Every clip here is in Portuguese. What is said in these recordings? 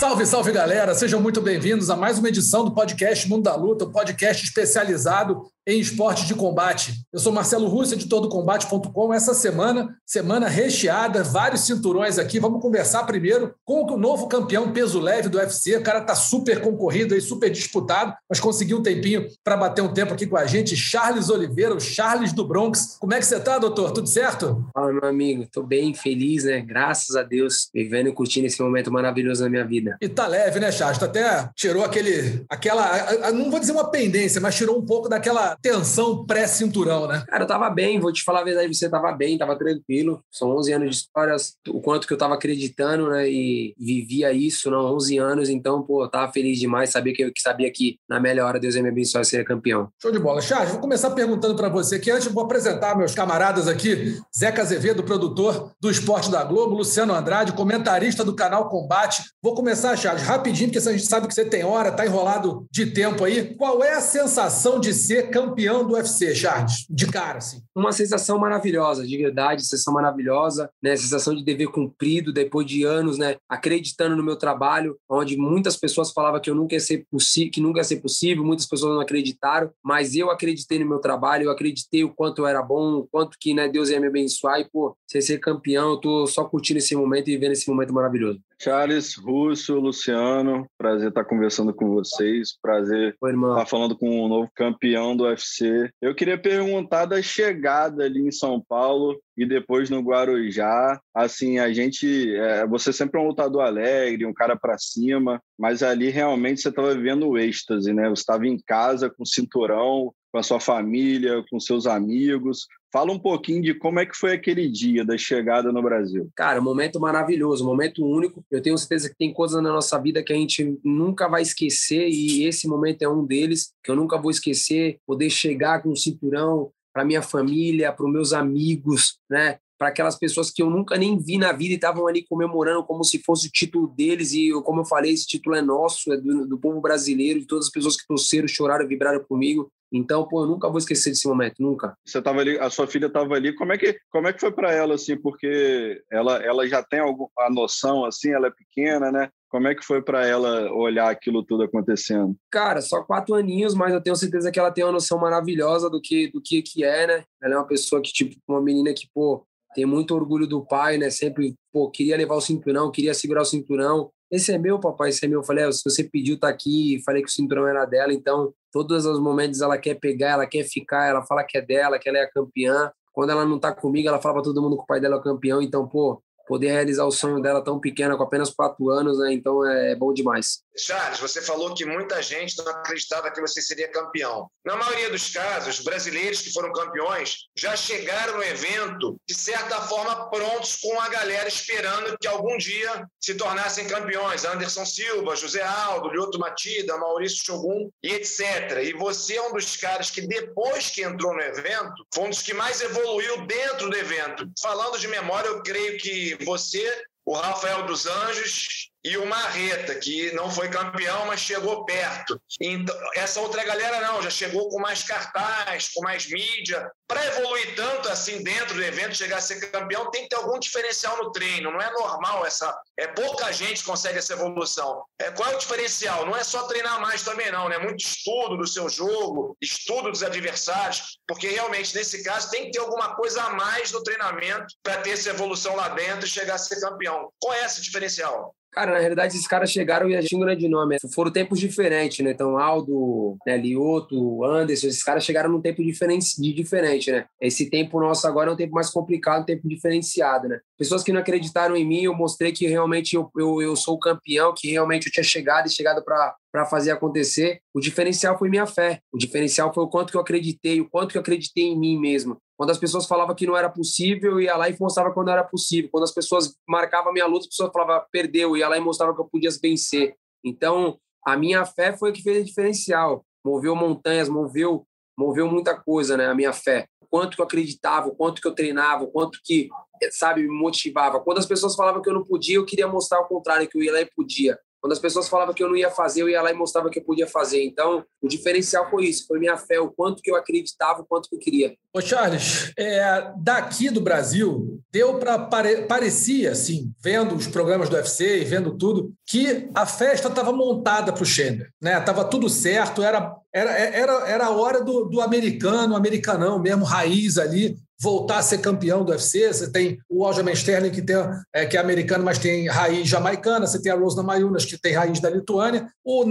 Salve, salve galera! Sejam muito bem-vindos a mais uma edição do podcast Mundo da Luta, um podcast especializado em esportes de combate. Eu sou Marcelo Russo, editor do Combate.com. Essa semana, semana recheada, vários cinturões aqui. Vamos conversar primeiro com o novo campeão peso leve do UFC. O cara tá super concorrido e super disputado, mas conseguiu um tempinho para bater um tempo aqui com a gente. Charles Oliveira, o Charles do Bronx. Como é que você tá, doutor? Tudo certo? Fala, meu amigo. Tô bem, feliz, né? Graças a Deus, vivendo e curtindo esse momento maravilhoso na minha vida. E tá leve, né, Charles? Tu até tirou aquele, aquela, não vou dizer uma pendência, mas tirou um pouco daquela tensão pré-cinturão, né? Cara, eu tava bem, vou te falar a verdade, você tava bem, tava tranquilo. São 11 anos de histórias, o quanto que eu tava acreditando, né? E vivia isso, não, 11 anos, então, pô, eu tava feliz demais, sabia que eu sabia que na melhor hora Deus ia me abençoar e ser campeão. Show de bola. Charles, vou começar perguntando para você que antes vou apresentar meus camaradas aqui, Zeca Azevedo, produtor do Esporte da Globo, Luciano Andrade, comentarista do canal Combate. Vou começar, Charles, rapidinho, porque a gente sabe que você tem hora, tá enrolado de tempo aí. Qual é a sensação de ser campeão do UFC, Charles? De cara, assim. Uma sensação maravilhosa, de verdade, sensação maravilhosa, né? Sensação de dever cumprido depois de anos, né? Acreditando no meu trabalho, onde muitas pessoas falavam que eu nunca ia ser possível, que nunca ia ser possível, muitas pessoas não acreditaram, mas eu acreditei no meu trabalho, eu acreditei o quanto eu era bom, o quanto que né, Deus ia me abençoar e, pô, ser, ser campeão, eu tô só curtindo esse momento e vivendo esse momento maravilhoso. Charles, Russo, Luciano, prazer estar conversando com vocês, prazer Oi, estar falando com o novo campeão do UFC. Eu queria perguntar da chegada ali em São Paulo e depois no Guarujá. Assim, a gente, é, você sempre é um lutador alegre, um cara para cima, mas ali realmente você estava vivendo o êxtase, né? Você estava em casa com cinturão, com a sua família, com seus amigos. Fala um pouquinho de como é que foi aquele dia da chegada no Brasil. Cara, momento maravilhoso, momento único. Eu tenho certeza que tem coisas na nossa vida que a gente nunca vai esquecer e esse momento é um deles que eu nunca vou esquecer. Poder chegar com um cinturão para minha família, para os meus amigos, né? para aquelas pessoas que eu nunca nem vi na vida e estavam ali comemorando como se fosse o título deles. E, como eu falei, esse título é nosso, é do, do povo brasileiro, de todas as pessoas que torceram, choraram, vibraram comigo. Então, pô, eu nunca vou esquecer desse momento, nunca. Você tava ali, a sua filha estava ali, como é que como é que foi para ela assim, porque ela ela já tem alguma a noção assim, ela é pequena, né? Como é que foi para ela olhar aquilo tudo acontecendo? Cara, só quatro aninhos, mas eu tenho certeza que ela tem uma noção maravilhosa do que do que que é, né? Ela é uma pessoa que tipo uma menina que pô tem muito orgulho do pai, né? Sempre pô queria levar o cinturão, queria segurar o cinturão. Esse é meu, papai, esse é meu. Eu falei, é, se você pediu, tá aqui. Falei que o cinturão era dela, então todos os momentos ela quer pegar, ela quer ficar, ela fala que é dela, que ela é a campeã. Quando ela não tá comigo, ela fala para todo mundo que o pai dela é o campeão. Então, pô, poder realizar o sonho dela tão pequena, com apenas quatro anos, né? Então é, é bom demais. Charles, você falou que muita gente não acreditava que você seria campeão. Na maioria dos casos, brasileiros que foram campeões já chegaram no evento, de certa forma, prontos com a galera esperando que algum dia se tornassem campeões. Anderson Silva, José Aldo, Lioto Matida, Maurício Shogun e etc. E você é um dos caras que, depois que entrou no evento, foi um dos que mais evoluiu dentro do evento. Falando de memória, eu creio que você, o Rafael dos Anjos e o Marreta, que não foi campeão, mas chegou perto. Então, essa outra galera não, já chegou com mais cartaz, com mais mídia. Para evoluir tanto assim dentro do evento, chegar a ser campeão, tem que ter algum diferencial no treino. Não é normal essa. É pouca gente consegue essa evolução. É, qual é o diferencial? Não é só treinar mais também, não, né? Muito estudo do seu jogo, estudo dos adversários, porque realmente, nesse caso, tem que ter alguma coisa a mais no treinamento para ter essa evolução lá dentro e chegar a ser campeão. Qual é esse diferencial? Cara, na realidade, esses caras chegaram e a gente um grande nome. Foram tempos diferentes, né? Então, Aldo, né, Lioto, Anderson, esses caras chegaram num tempo diferente, de diferente, né? Esse tempo nosso agora é um tempo mais complicado, um tempo diferenciado, né? Pessoas que não acreditaram em mim, eu mostrei que realmente eu, eu, eu sou o campeão, que realmente eu tinha chegado e chegado para para fazer acontecer. O diferencial foi minha fé. O diferencial foi o quanto que eu acreditei, o quanto que eu acreditei em mim mesmo. Quando as pessoas falavam que não era possível, eu ia lá e mostrava quando era possível. Quando as pessoas marcavam a minha luta, as pessoas falavam, perdeu, eu ia lá e mostrava que eu podia vencer. Então, a minha fé foi o que fez a diferencial. Moveu montanhas, moveu, moveu muita coisa, né? A minha fé. O quanto que eu acreditava, o quanto que eu treinava, o quanto que, sabe, me motivava. Quando as pessoas falavam que eu não podia, eu queria mostrar o contrário, que eu ia lá e podia. Quando as pessoas falavam que eu não ia fazer, eu ia lá e mostrava que eu podia fazer. Então, o diferencial foi isso, foi minha fé, o quanto que eu acreditava, o quanto que eu queria. Ô Charles, é, daqui do Brasil, deu para pare, parecia assim, vendo os programas do UFC e vendo tudo, que a festa estava montada para o Chandler, né? Tava tudo certo, era era, era, era a hora do, do americano, americanão mesmo, raiz ali, voltar a ser campeão do UFC. Você tem o Aljamain Sterling, que, tem, é, que é americano, mas tem raiz jamaicana. Você tem a Rosna Mayunas, que tem raiz da Lituânia. O,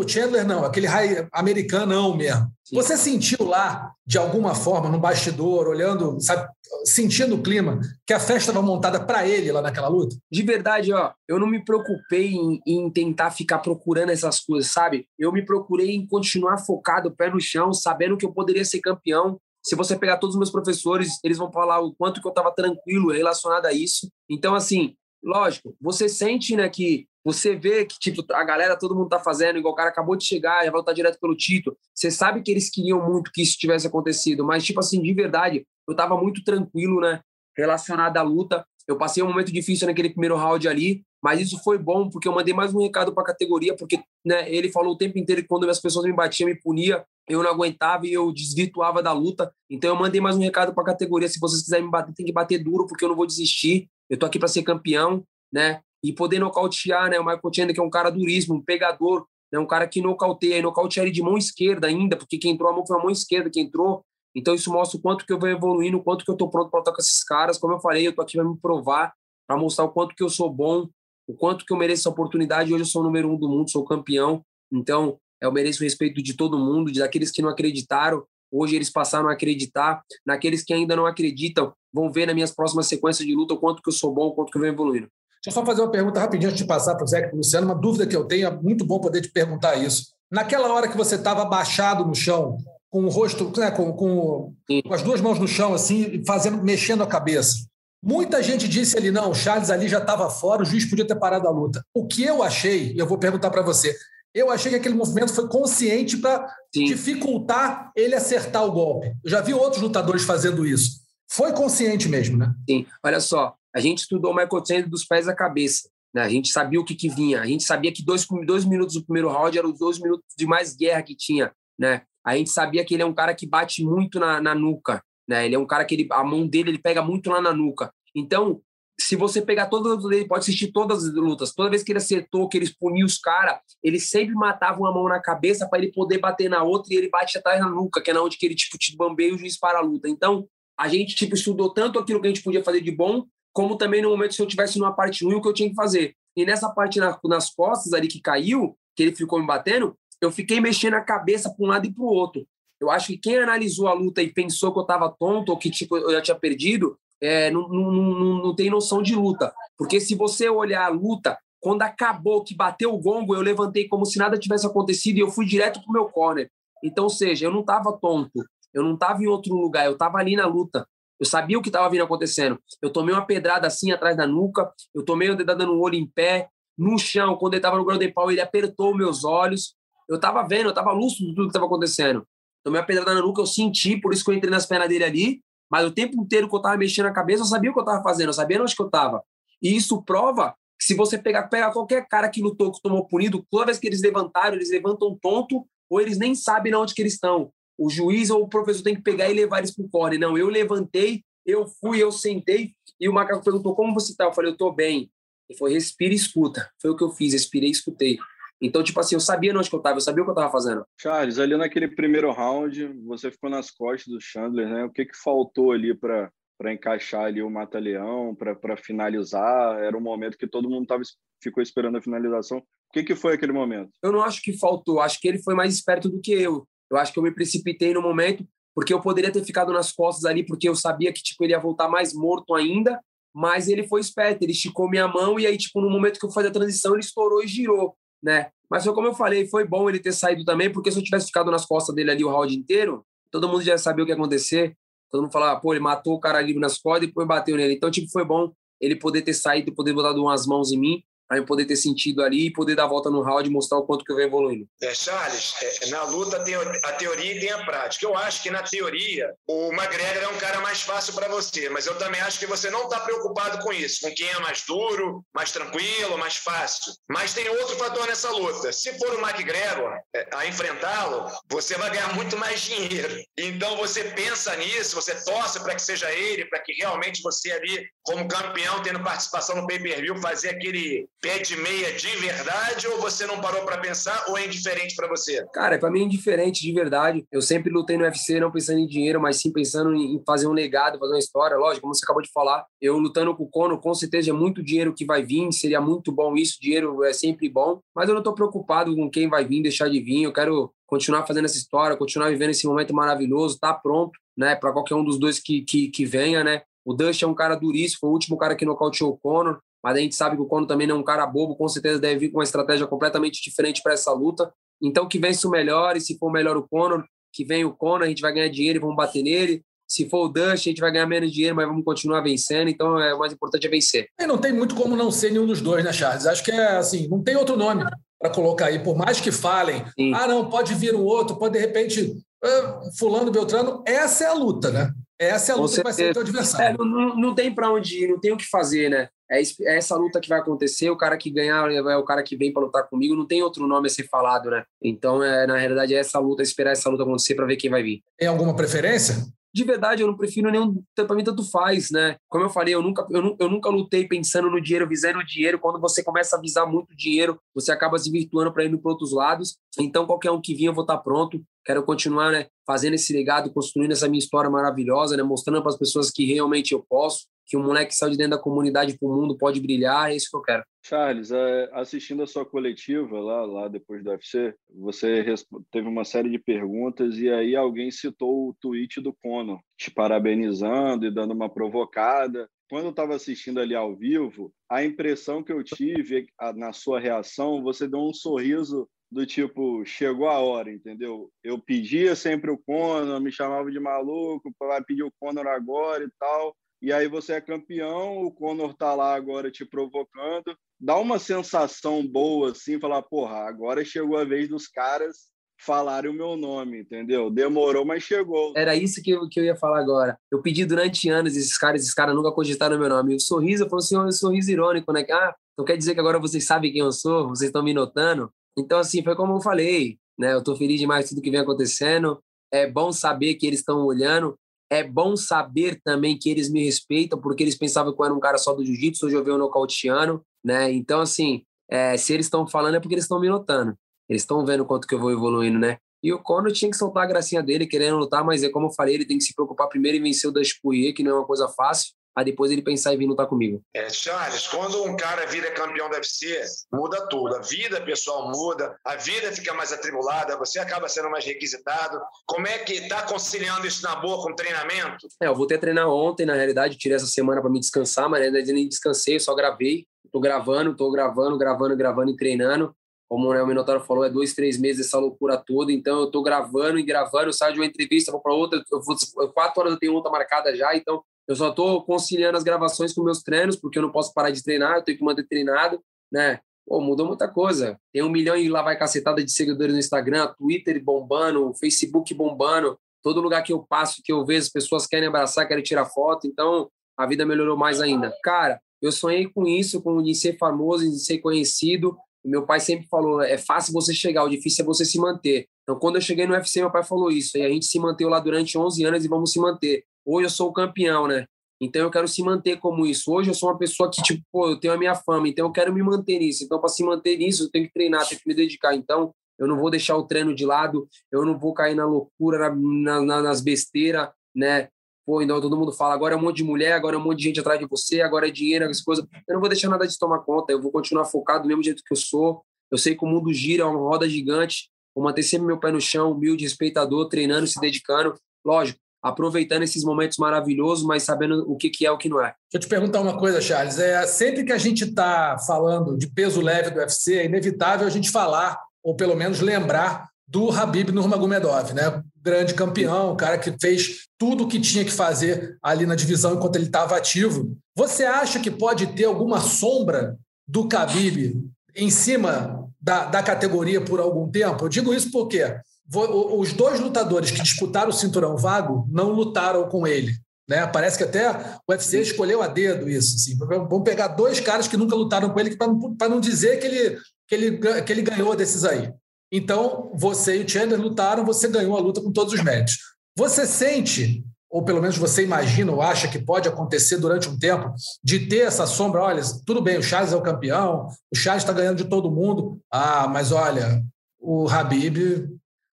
o Chandler não, aquele raiz americanão mesmo. Sim. Você sentiu lá, de alguma forma, no bastidor, olhando, sabe, sentindo o clima, que a festa estava montada para ele lá naquela luta? De verdade, ó, eu não me preocupei em, em, tentar ficar procurando essas coisas, sabe? Eu me procurei em continuar focado, pé no chão, sabendo que eu poderia ser campeão, se você pegar todos os meus professores, eles vão falar o quanto que eu estava tranquilo relacionado a isso. Então, assim, lógico, você sente, né, que você vê que tipo a galera, todo mundo tá fazendo, igual o cara acabou de chegar, já vai direto pelo título. Você sabe que eles queriam muito que isso tivesse acontecido, mas tipo assim, de verdade, eu tava muito tranquilo, né, relacionado à luta. Eu passei um momento difícil naquele primeiro round ali, mas isso foi bom porque eu mandei mais um recado para a categoria, porque né, ele falou o tempo inteiro que quando as pessoas me batiam, me punia, eu não aguentava e eu desvirtuava da luta. Então eu mandei mais um recado para a categoria: se vocês quiserem me bater, tem que bater duro, porque eu não vou desistir. Eu tô aqui para ser campeão, né? E poder nocautear, né? O Michael Chandler, que é um cara duríssimo, um pegador, né? um cara que nocauteia, e nocautear ele de mão esquerda ainda, porque quem entrou a mão foi a mão esquerda que entrou. Então isso mostra o quanto que eu vou evoluindo, o quanto que eu tô pronto para lutar com esses caras. Como eu falei, eu tô aqui para me provar, para mostrar o quanto que eu sou bom, o quanto que eu mereço essa oportunidade. Hoje eu sou o número um do mundo, sou campeão. Então, eu mereço o respeito de todo mundo, de daqueles que não acreditaram. Hoje eles passaram a acreditar. Naqueles que ainda não acreditam, vão ver nas minhas próximas sequências de luta o quanto que eu sou bom, o quanto que eu venho evoluindo. Deixa eu só fazer uma pergunta rapidinho antes de passar para o Zé e para o Luciano. Uma dúvida que eu tenho, é muito bom poder te perguntar isso. Naquela hora que você estava abaixado no chão, com o rosto, né, com, com, com, as duas mãos no chão, assim, fazendo, mexendo a cabeça. Muita gente disse ali, não, o Charles ali já estava fora, o juiz podia ter parado a luta. O que eu achei, e eu vou perguntar para você, eu achei que aquele movimento foi consciente para dificultar ele acertar o golpe. Eu já vi outros lutadores fazendo isso. Foi consciente mesmo, né? Sim. Olha só, a gente estudou o Michael Chandler dos pés à cabeça. Né? A gente sabia o que, que vinha. A gente sabia que dois, dois minutos do primeiro round eram os dois minutos de mais guerra que tinha. Né? A gente sabia que ele é um cara que bate muito na, na nuca. Né? Ele é um cara que ele, a mão dele ele pega muito lá na nuca. Então, se você pegar todas as lutas pode assistir todas as lutas. Toda vez que ele acertou, que ele expunia os caras, ele sempre matava uma mão na cabeça para ele poder bater na outra e ele bate atrás na nuca, que é na onde que ele tipo te bambeia e o juiz para a luta. Então, a gente tipo estudou tanto aquilo que a gente podia fazer de bom, como também no momento se eu tivesse numa parte ruim o que eu tinha que fazer. E nessa parte na, nas costas ali que caiu, que ele ficou me batendo, eu fiquei mexendo a cabeça para um lado e para o outro. Eu acho que quem analisou a luta e pensou que eu estava tonto ou que tipo, eu já tinha perdido, é, não, não, não, não tem noção de luta. Porque se você olhar a luta, quando acabou, que bateu o gongo, eu levantei como se nada tivesse acontecido e eu fui direto pro meu corner. Então, ou seja, eu não estava tonto, eu não estava em outro lugar, eu estava ali na luta. Eu sabia o que estava vindo acontecendo. Eu tomei uma pedrada assim atrás da nuca, eu tomei uma dedada no olho em pé, no chão, quando ele estava no ground pau, ele apertou meus olhos. Eu estava vendo, eu estava lúcido de tudo que estava acontecendo. Tomei uma pedrada na nuca, eu senti, por isso que eu entrei nas pernas dele ali. Mas o tempo inteiro que eu estava mexendo a cabeça, eu sabia o que eu estava fazendo, eu sabia onde que eu estava. E isso prova que se você pegar, pegar qualquer cara que lutou, que tomou punido, toda vez que eles levantaram, eles levantam tonto, ou eles nem sabem onde que eles estão. O juiz ou o professor tem que pegar e levar eles para o corner. Não, eu levantei, eu fui, eu sentei, e o macaco perguntou como você está. Eu falei, eu estou bem. Ele falou, respira e escuta. Foi o que eu fiz, respirei e escutei. Então, tipo assim, eu sabia onde que eu estava, eu sabia o que eu estava fazendo. Charles, ali naquele primeiro round, você ficou nas costas do Chandler, né? O que, que faltou ali para para encaixar ali o Mata-Leão, para finalizar? Era um momento que todo mundo tava, ficou esperando a finalização. O que, que foi aquele momento? Eu não acho que faltou, acho que ele foi mais esperto do que eu. Eu acho que eu me precipitei no momento, porque eu poderia ter ficado nas costas ali, porque eu sabia que tipo, ele ia voltar mais morto ainda, mas ele foi esperto, ele esticou minha mão e aí, tipo, no momento que eu fazia a transição, ele estourou e girou né? Mas foi como eu falei, foi bom ele ter saído também, porque se eu tivesse ficado nas costas dele ali o round inteiro, todo mundo já sabia o que ia acontecer. Todo mundo falava, pô, ele matou o cara ali nas costas e depois bateu nele. Então, tipo, foi bom ele poder ter saído, poder botar umas mãos em mim. Para eu poder ter sentido ali e poder dar a volta no round e mostrar o quanto que eu venho evoluindo. É, Charles, é, na luta tem a teoria e tem a prática. Eu acho que na teoria o McGregor é um cara mais fácil para você, mas eu também acho que você não está preocupado com isso, com quem é mais duro, mais tranquilo, mais fácil. Mas tem outro fator nessa luta. Se for o McGregor é, a enfrentá-lo, você vai ganhar muito mais dinheiro. Então você pensa nisso, você torce para que seja ele, para que realmente você ali, como campeão, tendo participação no pay-per-view, fazer aquele pé de meia de verdade ou você não parou para pensar ou é indiferente para você? Cara, para mim é indiferente de verdade. Eu sempre lutei no UFC não pensando em dinheiro, mas sim pensando em fazer um legado, fazer uma história. Lógico, como você acabou de falar, eu lutando com o Conor, com certeza é muito dinheiro que vai vir, seria muito bom isso, dinheiro é sempre bom, mas eu não estou preocupado com quem vai vir, deixar de vir. Eu quero continuar fazendo essa história, continuar vivendo esse momento maravilhoso, tá pronto, né, para qualquer um dos dois que, que, que venha, né? O Dust é um cara duríssimo, foi o último cara que nocauteou o Conor mas a gente sabe que o Conor também não é um cara bobo, com certeza deve vir com uma estratégia completamente diferente para essa luta. Então, que vença o melhor, e se for melhor o Conor, que vem o Conor, a gente vai ganhar dinheiro e vamos bater nele. Se for o Dust, a gente vai ganhar menos dinheiro, mas vamos continuar vencendo. Então, é, o mais importante é vencer. E não tem muito como não ser nenhum dos dois, né, Charles? Acho que é assim, não tem outro nome para colocar aí. Por mais que falem, Sim. ah, não, pode vir um outro, pode de repente, ah, fulano, Beltrano. Essa é a luta, né? Essa é a luta que vai ser o teu adversário. É, não, não tem para onde ir, não tem o que fazer, né? É, é essa luta que vai acontecer, o cara que ganhar é o cara que vem para lutar comigo, não tem outro nome a ser falado, né? Então, é, na realidade, é essa luta, esperar essa luta acontecer para ver quem vai vir. Tem alguma preferência? de verdade, eu não prefiro nenhum. Para mim, tanto faz, né? Como eu falei, eu nunca, eu, eu, nunca lutei pensando no dinheiro, visando o dinheiro. Quando você começa a visar muito dinheiro, você acaba se virtuando para ir para outros lados. Então, qualquer um que vir, eu vou estar tá pronto. Quero continuar, né? Fazendo esse legado, construindo essa minha história maravilhosa, né? Mostrando para as pessoas que realmente eu posso que um moleque que saiu de dentro da comunidade para o mundo pode brilhar, é isso que eu quero. Charles, é, assistindo a sua coletiva lá, lá depois do UFC, você teve uma série de perguntas e aí alguém citou o tweet do Conor, te parabenizando e dando uma provocada. Quando eu estava assistindo ali ao vivo, a impressão que eu tive na sua reação, você deu um sorriso do tipo, chegou a hora, entendeu? Eu pedia sempre o Conor, me chamava de maluco, vai pedir o Conor agora e tal e aí você é campeão, o Conor tá lá agora te provocando. Dá uma sensação boa, assim, falar, porra, agora chegou a vez dos caras falarem o meu nome, entendeu? Demorou, mas chegou. Era isso que eu, que eu ia falar agora. Eu pedi durante anos esses caras, esses caras nunca cogitaram meu nome. o sorriso, eu falei assim, um sorriso irônico, né? Ah, então quer dizer que agora vocês sabem quem eu sou? Vocês estão me notando? Então, assim, foi como eu falei, né? Eu tô feliz demais tudo que vem acontecendo. É bom saber que eles estão olhando é bom saber também que eles me respeitam, porque eles pensavam que eu era um cara só do jiu-jitsu, hoje eu venho nocauteando, né? Então, assim, é, se eles estão falando é porque eles estão me notando. Eles estão vendo quanto que eu vou evoluindo, né? E o Conor tinha que soltar a gracinha dele, querendo lutar, mas é como eu falei, ele tem que se preocupar primeiro em vencer o Dash Poirier, que não é uma coisa fácil a depois ele pensar em vir lutar comigo. É, Charles, quando um cara vira campeão do UFC, muda tudo. A vida pessoal muda, a vida fica mais atribulada, você acaba sendo mais requisitado. Como é que está conciliando isso na boa com treinamento? É, eu vou ter treinar ontem, na realidade, tirei essa semana para me descansar, mas ainda nem descansei, só gravei. Estou gravando, estou gravando, gravando, gravando e treinando. Como né, o Minotauro falou, é dois, três meses essa loucura toda. Então, eu estou gravando e gravando, saio de uma entrevista, vou para outra. Eu vou, quatro horas eu tenho outra marcada já, então eu só estou conciliando as gravações com meus treinos, porque eu não posso parar de treinar, eu tenho que manter treinado, né? Pô, mudou muita coisa. Tem um milhão e lá vai cacetada de seguidores no Instagram, Twitter bombando, Facebook bombando. Todo lugar que eu passo, que eu vejo, as pessoas querem abraçar, querem tirar foto. Então, a vida melhorou mais ainda. Cara, eu sonhei com isso, com de ser famoso, de ser conhecido. Meu pai sempre falou: é fácil você chegar, o difícil é você se manter. Então, quando eu cheguei no UFC, meu pai falou isso. E a gente se manteve lá durante 11 anos e vamos se manter. Hoje eu sou o campeão, né? Então eu quero se manter como isso. Hoje eu sou uma pessoa que, tipo, pô, eu tenho a minha fama, então eu quero me manter nisso. Então, para se manter nisso, eu tenho que treinar, tenho que me dedicar. Então, eu não vou deixar o treino de lado, eu não vou cair na loucura, na, na, nas besteiras, né? Pô, então todo mundo fala, agora é um monte de mulher, agora é um monte de gente atrás de você, agora é dinheiro, essas coisas. Eu não vou deixar nada de tomar conta, eu vou continuar focado do mesmo jeito que eu sou. Eu sei que o mundo gira, é uma roda gigante. Vou manter sempre meu pé no chão, humilde, respeitador, treinando, se dedicando. Lógico, aproveitando esses momentos maravilhosos, mas sabendo o que, que é o que não é. Deixa eu te perguntar uma coisa, Charles. É, sempre que a gente está falando de peso leve do UFC, é inevitável a gente falar, ou pelo menos lembrar, do Habib Nurmagomedov, né? grande campeão, cara que fez tudo o que tinha que fazer ali na divisão enquanto ele estava ativo. Você acha que pode ter alguma sombra do Khabib em cima da, da categoria por algum tempo? Eu digo isso porque os dois lutadores que disputaram o cinturão vago não lutaram com ele. Né? Parece que até o UFC escolheu a dedo isso. Assim. Vamos pegar dois caras que nunca lutaram com ele para não dizer que ele, que, ele, que ele ganhou desses aí. Então, você e o Chandler lutaram, você ganhou a luta com todos os méritos. Você sente, ou pelo menos você imagina ou acha que pode acontecer durante um tempo, de ter essa sombra, olha, tudo bem, o Charles é o campeão, o Charles está ganhando de todo mundo, ah, mas olha, o Habib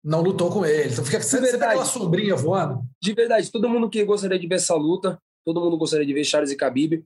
não lutou com ele. Então fica sempre aquela sombrinha voando. De verdade, todo mundo que gostaria de ver essa luta, todo mundo gostaria de ver Charles e Khabib,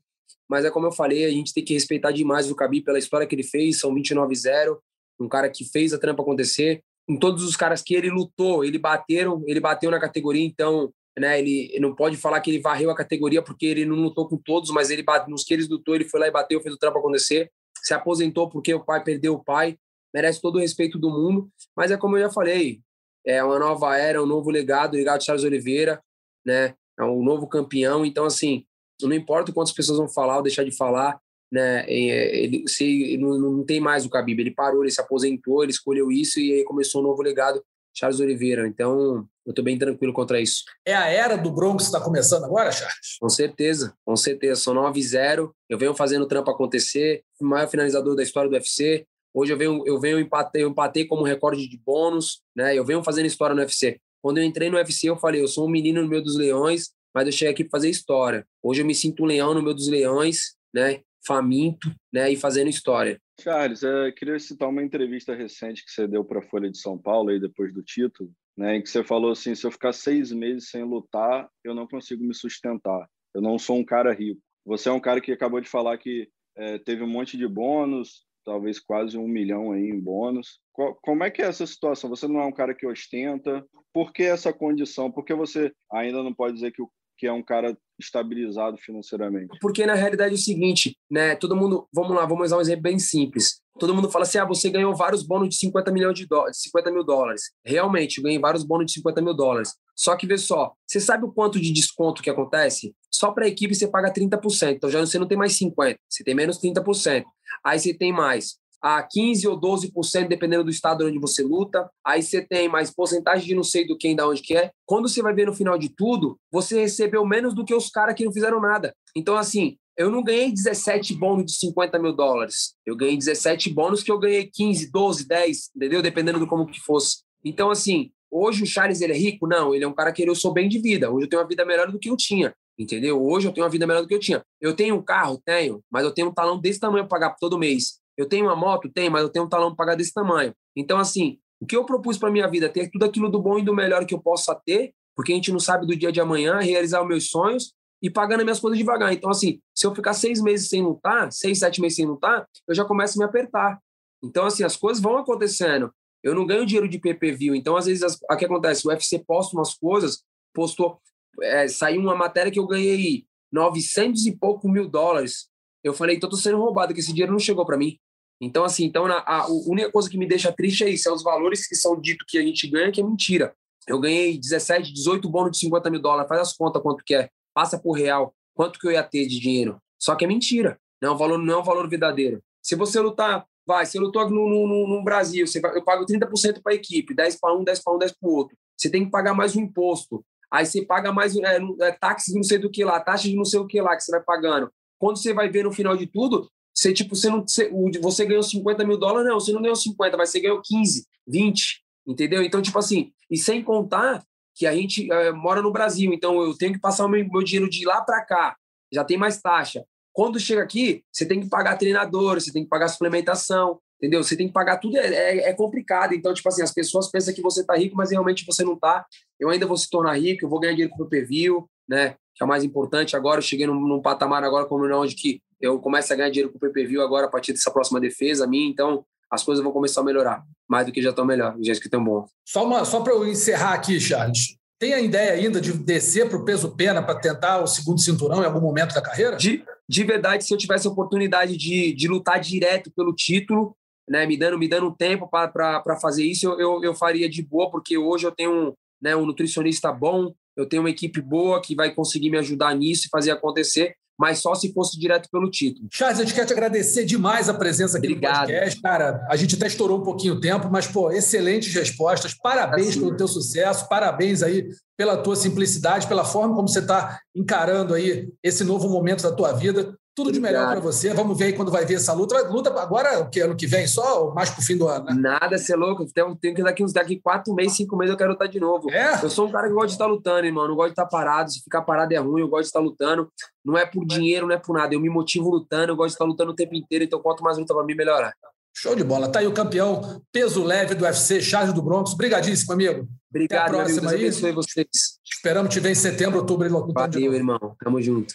mas é como eu falei, a gente tem que respeitar demais o Khabib pela história que ele fez, são 29-0, um cara que fez a trampa acontecer. Em todos os caras que ele lutou, ele bateram, ele bateu na categoria, então, né, ele não pode falar que ele varreu a categoria porque ele não lutou com todos, mas ele nos que ele lutou, ele foi lá e bateu, fez o trampo acontecer. Se aposentou porque o pai perdeu o pai, merece todo o respeito do mundo, mas é como eu já falei, é uma nova era, um novo legado, legado Charles Oliveira, né? É um novo campeão, então assim, não importa quantas pessoas vão falar ou deixar de falar, né? Ele, se não, não tem mais o Khabib, ele parou, ele se aposentou, ele escolheu isso e aí começou um novo legado Charles Oliveira. Então, eu estou bem tranquilo contra isso. É a era do Bronx que está começando agora, Charles? Com certeza, com certeza. São 9-0. Eu venho fazendo o trampo acontecer. O maior finalizador da história do UFC. Hoje eu venho, eu venho empatei, eu empatei como recorde de bônus, né? Eu venho fazendo história no UFC. Quando eu entrei no UFC, eu falei, eu sou um menino no meio dos leões, mas eu cheguei aqui para fazer história. Hoje eu me sinto um leão no meio dos leões, né? Faminto, né? E fazendo história. Charles, eu queria citar uma entrevista recente que você deu para a Folha de São Paulo aí depois do título, né? Em que você falou assim, se eu ficar seis meses sem lutar, eu não consigo me sustentar. Eu não sou um cara rico. Você é um cara que acabou de falar que é, teve um monte de bônus, talvez quase um milhão aí em bônus. Como é que é essa situação? Você não é um cara que ostenta? Por que essa condição? Por que você ainda não pode dizer que, que é um cara estabilizado financeiramente? Porque na realidade é o seguinte, né? Todo mundo, vamos lá, vamos usar um exemplo bem simples. Todo mundo fala assim: ah, você ganhou vários bônus de 50 milhões de dólares, 50 mil dólares. Realmente, eu ganhei vários bônus de 50 mil dólares. Só que vê só, você sabe o quanto de desconto que acontece? Só para a equipe você paga 30%. Então já você não tem mais 50%, você tem menos 30%. Aí você tem mais a 15 ou 12%, dependendo do estado onde você luta. Aí você tem mais porcentagem de não sei do quem, da onde que é. Quando você vai ver no final de tudo, você recebeu menos do que os caras que não fizeram nada. Então, assim, eu não ganhei 17 bônus de 50 mil dólares. Eu ganhei 17 bônus que eu ganhei 15, 12, 10, entendeu? Dependendo do como que fosse. Então, assim, hoje o Charles ele é rico? Não, ele é um cara que eu sou bem de vida. Hoje eu tenho uma vida melhor do que eu tinha. Entendeu? Hoje eu tenho uma vida melhor do que eu tinha. Eu tenho um carro? Tenho, mas eu tenho um talão desse tamanho para pagar todo mês. Eu tenho uma moto? Tenho, mas eu tenho um talão para pagar desse tamanho. Então, assim, o que eu propus para minha vida? Ter tudo aquilo do bom e do melhor que eu possa ter, porque a gente não sabe do dia de amanhã, realizar os meus sonhos e pagando as minhas coisas devagar. Então, assim, se eu ficar seis meses sem lutar, seis, sete meses sem lutar, eu já começo a me apertar. Então, assim, as coisas vão acontecendo. Eu não ganho dinheiro de PPV. Então, às vezes, o que acontece? O UFC posta umas coisas, postou, é, saiu uma matéria que eu ganhei 900 e pouco mil dólares. Eu falei, então tô sendo roubado, que esse dinheiro não chegou para mim. Então, assim, então a, a, única coisa que me deixa triste é isso, é os valores que são dito que a gente ganha, que é mentira. Eu ganhei 17, 18 bônus de 50 mil dólares, faz as contas quanto que é, passa por real, quanto que eu ia ter de dinheiro. Só que é mentira, não é um valor, não é um valor verdadeiro. Se você lutar, vai, se eu lutar no, no, no Brasil, você, eu pago 30% para a equipe, 10 para um, 10 para um, 10 para o outro. Você tem que pagar mais um imposto. Aí você paga mais é, é, táxi de não sei do que lá, taxa de não sei o que lá que você vai pagando. Quando você vai ver no final de tudo, você, tipo, você, não, você, você ganhou 50 mil dólares, não, você não ganhou 50, mas você ganhou 15, 20, entendeu? Então, tipo assim, e sem contar que a gente é, mora no Brasil, então eu tenho que passar o meu, meu dinheiro de lá para cá, já tem mais taxa. Quando chega aqui, você tem que pagar treinador, você tem que pagar suplementação, entendeu? Você tem que pagar tudo, é, é, é, complicado. Então, tipo assim, as pessoas pensam que você tá rico, mas realmente você não tá. Eu ainda vou se tornar rico, eu vou ganhar dinheiro com o PPV, né? Que é o mais importante agora. Eu cheguei num, num patamar agora como onde que eu começo a ganhar dinheiro com o PPV agora a partir dessa próxima defesa minha. Então, as coisas vão começar a melhorar, mais do que já estão melhor, jeito que estão bom. Só, uma, só para eu encerrar aqui, Charles. Tem a ideia ainda de descer para o peso pena para tentar o segundo cinturão em algum momento da carreira? De, de verdade, se eu tivesse a oportunidade de, de lutar direto pelo título, né, me dando me dando tempo para fazer isso, eu, eu, eu, faria de boa, porque hoje eu tenho um, né, um nutricionista bom, eu tenho uma equipe boa que vai conseguir me ajudar nisso e fazer acontecer. mas só se fosse direto pelo título. Charles, a gente quer te agradecer demais a presença aqui Obrigado. no podcast. Cara, a gente até estourou um pouquinho o tempo, mas, pô, excelentes respostas. Parabéns assim. pelo teu sucesso, parabéns aí pela tua simplicidade, pela forma como você está encarando aí esse novo momento da tua vida. Tudo de melhor para você. Vamos ver aí quando vai ver essa luta. Luta agora, o que? Ano que vem só ou mais pro fim do ano, né? Nada, você é louco. Tem, tem que daqui uns daqui quatro meses, cinco meses eu quero estar de novo. É? Eu sou um cara que gosta de estar lutando, irmão. Não gosto de estar parado. Se ficar parado é ruim, eu gosto de estar lutando. Não é por dinheiro, não é por nada. Eu me motivo lutando, eu gosto de estar lutando o tempo inteiro. Então, quanto mais luta para mim, melhorar. Show de bola. Tá aí o campeão peso leve do UFC, Charles do Bronx. Obrigadíssimo, amigo. Obrigado, Até a próxima amigo. Deus aí. vocês. Esperamos te ver em setembro, outubro. Valeu, irmão. Tamo junto.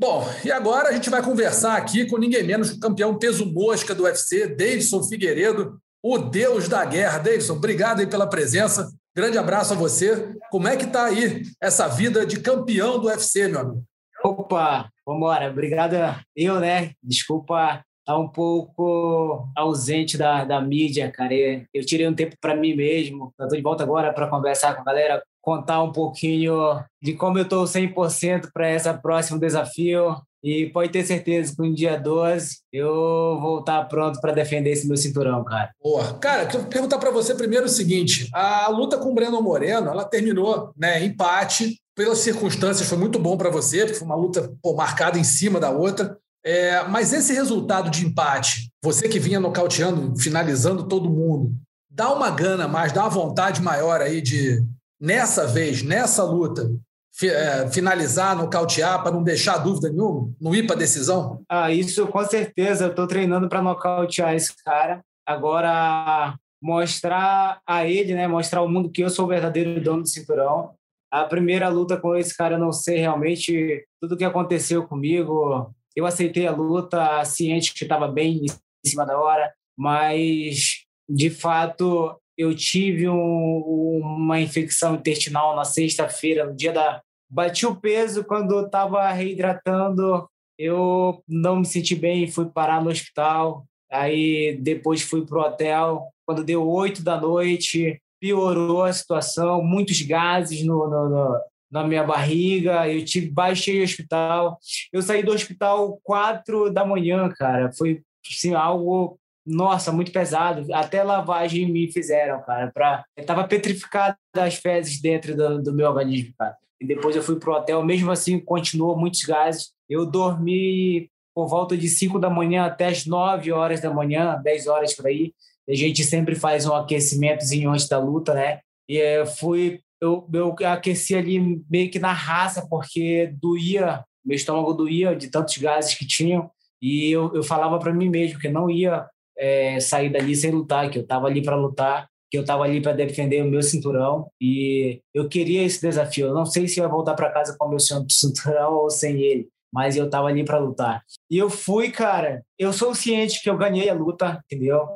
Bom, e agora a gente vai conversar aqui com ninguém menos que o campeão peso mosca do UFC, Davidson Figueiredo, o deus da guerra. Davidson, obrigado aí pela presença. Grande abraço a você. Como é que está aí essa vida de campeão do UFC, meu amigo? Opa, vambora. Obrigado eu, né? Desculpa estar um pouco ausente da, da mídia, cara. Eu tirei um tempo para mim mesmo. Estou de volta agora para conversar com a galera, contar um pouquinho de como eu estou 100% para esse próximo desafio. E pode ter certeza que no dia 12 eu vou estar pronto para defender esse meu cinturão, cara. Boa. Cara, quero perguntar para você primeiro o seguinte: a luta com o Breno Moreno, ela terminou, né, empate. Pelas circunstâncias, foi muito bom para você, porque foi uma luta pô, marcada em cima da outra. É, mas esse resultado de empate, você que vinha nocauteando, finalizando todo mundo, dá uma gana mais, dá uma vontade maior aí de, nessa vez, nessa luta, é, finalizar, nocautear, para não deixar dúvida nenhuma, não ir para decisão? Ah, isso com certeza. Eu estou treinando para nocautear esse cara. Agora, mostrar a ele, né, mostrar ao mundo que eu sou o verdadeiro dono do cinturão. A primeira luta com esse cara, eu não sei realmente tudo o que aconteceu comigo. Eu aceitei a luta ciente que estava bem em cima da hora, mas de fato eu tive um, uma infecção intestinal na sexta-feira, no dia da. Bati o peso quando eu estava reidratando, eu não me senti bem, fui parar no hospital. Aí depois fui para o hotel. Quando deu oito da noite, piorou a situação, muitos gases no, no, no, na minha barriga. Eu tive baixei o hospital. Eu saí do hospital quatro da manhã, cara. Foi assim, algo nossa, muito pesado. Até lavagem me fizeram, cara. Pra... Eu tava petrificado das fezes dentro do, do meu organismo, cara. E depois eu fui pro hotel, mesmo assim, continuou muitos gases. Eu dormi por volta de 5 da manhã até as 9 horas da manhã, 10 horas por aí. A gente sempre faz um aquecimentozinho antes da luta, né? E eu fui, eu, eu aqueci ali meio que na raça, porque doía, meu estômago doía de tantos gases que tinham. E eu, eu falava para mim mesmo que não ia é, sair dali sem lutar, que eu estava ali para lutar, que eu estava ali para defender o meu cinturão e eu queria esse desafio. Eu não sei se eu ia voltar para casa com o meu cinturão ou sem ele, mas eu estava ali para lutar. E eu fui, cara. Eu sou ciente que eu ganhei a luta, entendeu?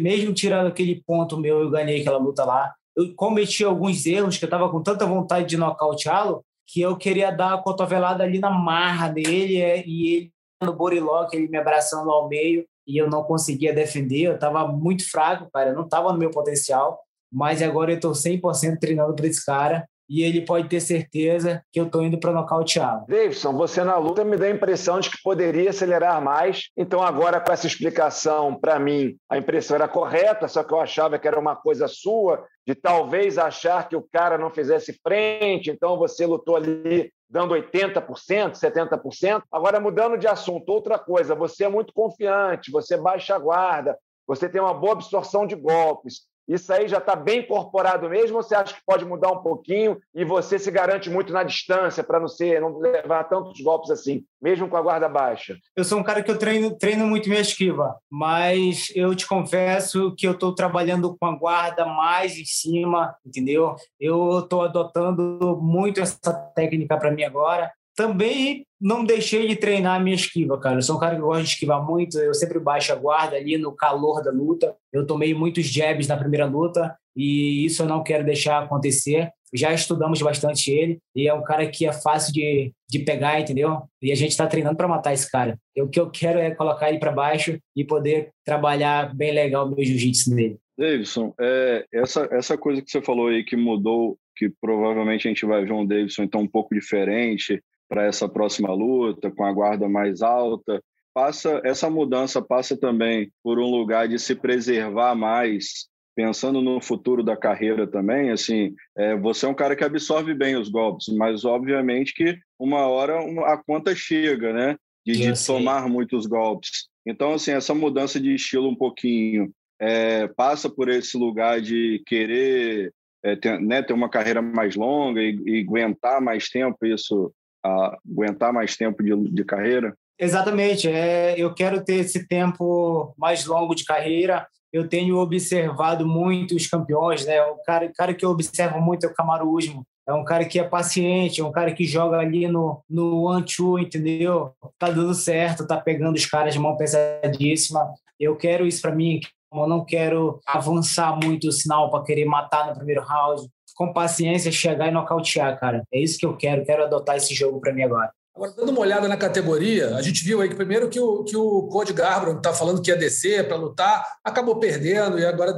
Mesmo tirando aquele ponto meu, eu ganhei aquela luta lá. Eu cometi alguns erros que eu estava com tanta vontade de nocauteá-lo que eu queria dar a cotovelada ali na marra dele é, e ele no borilock, ele me abraçando ao meio e eu não conseguia defender, eu estava muito fraco, cara, eu não estava no meu potencial, mas agora eu estou 100% treinando para esse cara e ele pode ter certeza que eu estou indo para nocauteá-lo. Davidson, você na luta me dá a impressão de que poderia acelerar mais. Então, agora, com essa explicação, para mim, a impressão era correta, só que eu achava que era uma coisa sua, de talvez achar que o cara não fizesse frente, então você lutou ali dando 80%, 70%. Agora, mudando de assunto, outra coisa, você é muito confiante, você baixa a guarda, você tem uma boa absorção de golpes. Isso aí já está bem incorporado mesmo ou você acha que pode mudar um pouquinho e você se garante muito na distância para não ser, não levar tantos golpes assim, mesmo com a guarda baixa? Eu sou um cara que eu treino, treino muito minha esquiva, mas eu te confesso que eu estou trabalhando com a guarda mais em cima, entendeu? Eu estou adotando muito essa técnica para mim agora também não deixei de treinar a minha esquiva, cara. Eu sou um cara que gosta de esquivar muito, eu sempre baixo a guarda ali no calor da luta. Eu tomei muitos jabs na primeira luta e isso eu não quero deixar acontecer. Já estudamos bastante ele e é um cara que é fácil de, de pegar, entendeu? E a gente está treinando para matar esse cara. o que eu quero é colocar ele para baixo e poder trabalhar bem legal o meu jiu-jitsu nele. Davidson, é, essa, essa coisa que você falou aí que mudou, que provavelmente a gente vai ver um Davidson então um pouco diferente, para essa próxima luta, com a guarda mais alta. Passa essa mudança passa também por um lugar de se preservar mais, pensando no futuro da carreira também. Assim, é, você é um cara que absorve bem os golpes, mas obviamente que uma hora a conta chega, né? De, de tomar muitos golpes. Então, assim, essa mudança de estilo um pouquinho é, passa por esse lugar de querer é, ter, né, ter uma carreira mais longa e, e aguentar mais tempo isso, a, aguentar mais tempo de, de carreira? Exatamente. É, eu quero ter esse tempo mais longo de carreira. Eu tenho observado muito os campeões, né? O cara, cara que eu observo muito é o Camaro Usman. É um cara que é paciente, é um cara que joga ali no, no one-two, entendeu? Tá dando certo, tá pegando os caras de mão pesadíssima. Eu quero isso para mim. Eu não quero avançar muito o sinal para querer matar no primeiro round. Com paciência, chegar e nocautear, cara. É isso que eu quero. Quero adotar esse jogo para mim agora. Agora, dando uma olhada na categoria, a gente viu aí que primeiro que o, que o Cody Garbrandt está falando que ia descer para lutar, acabou perdendo e agora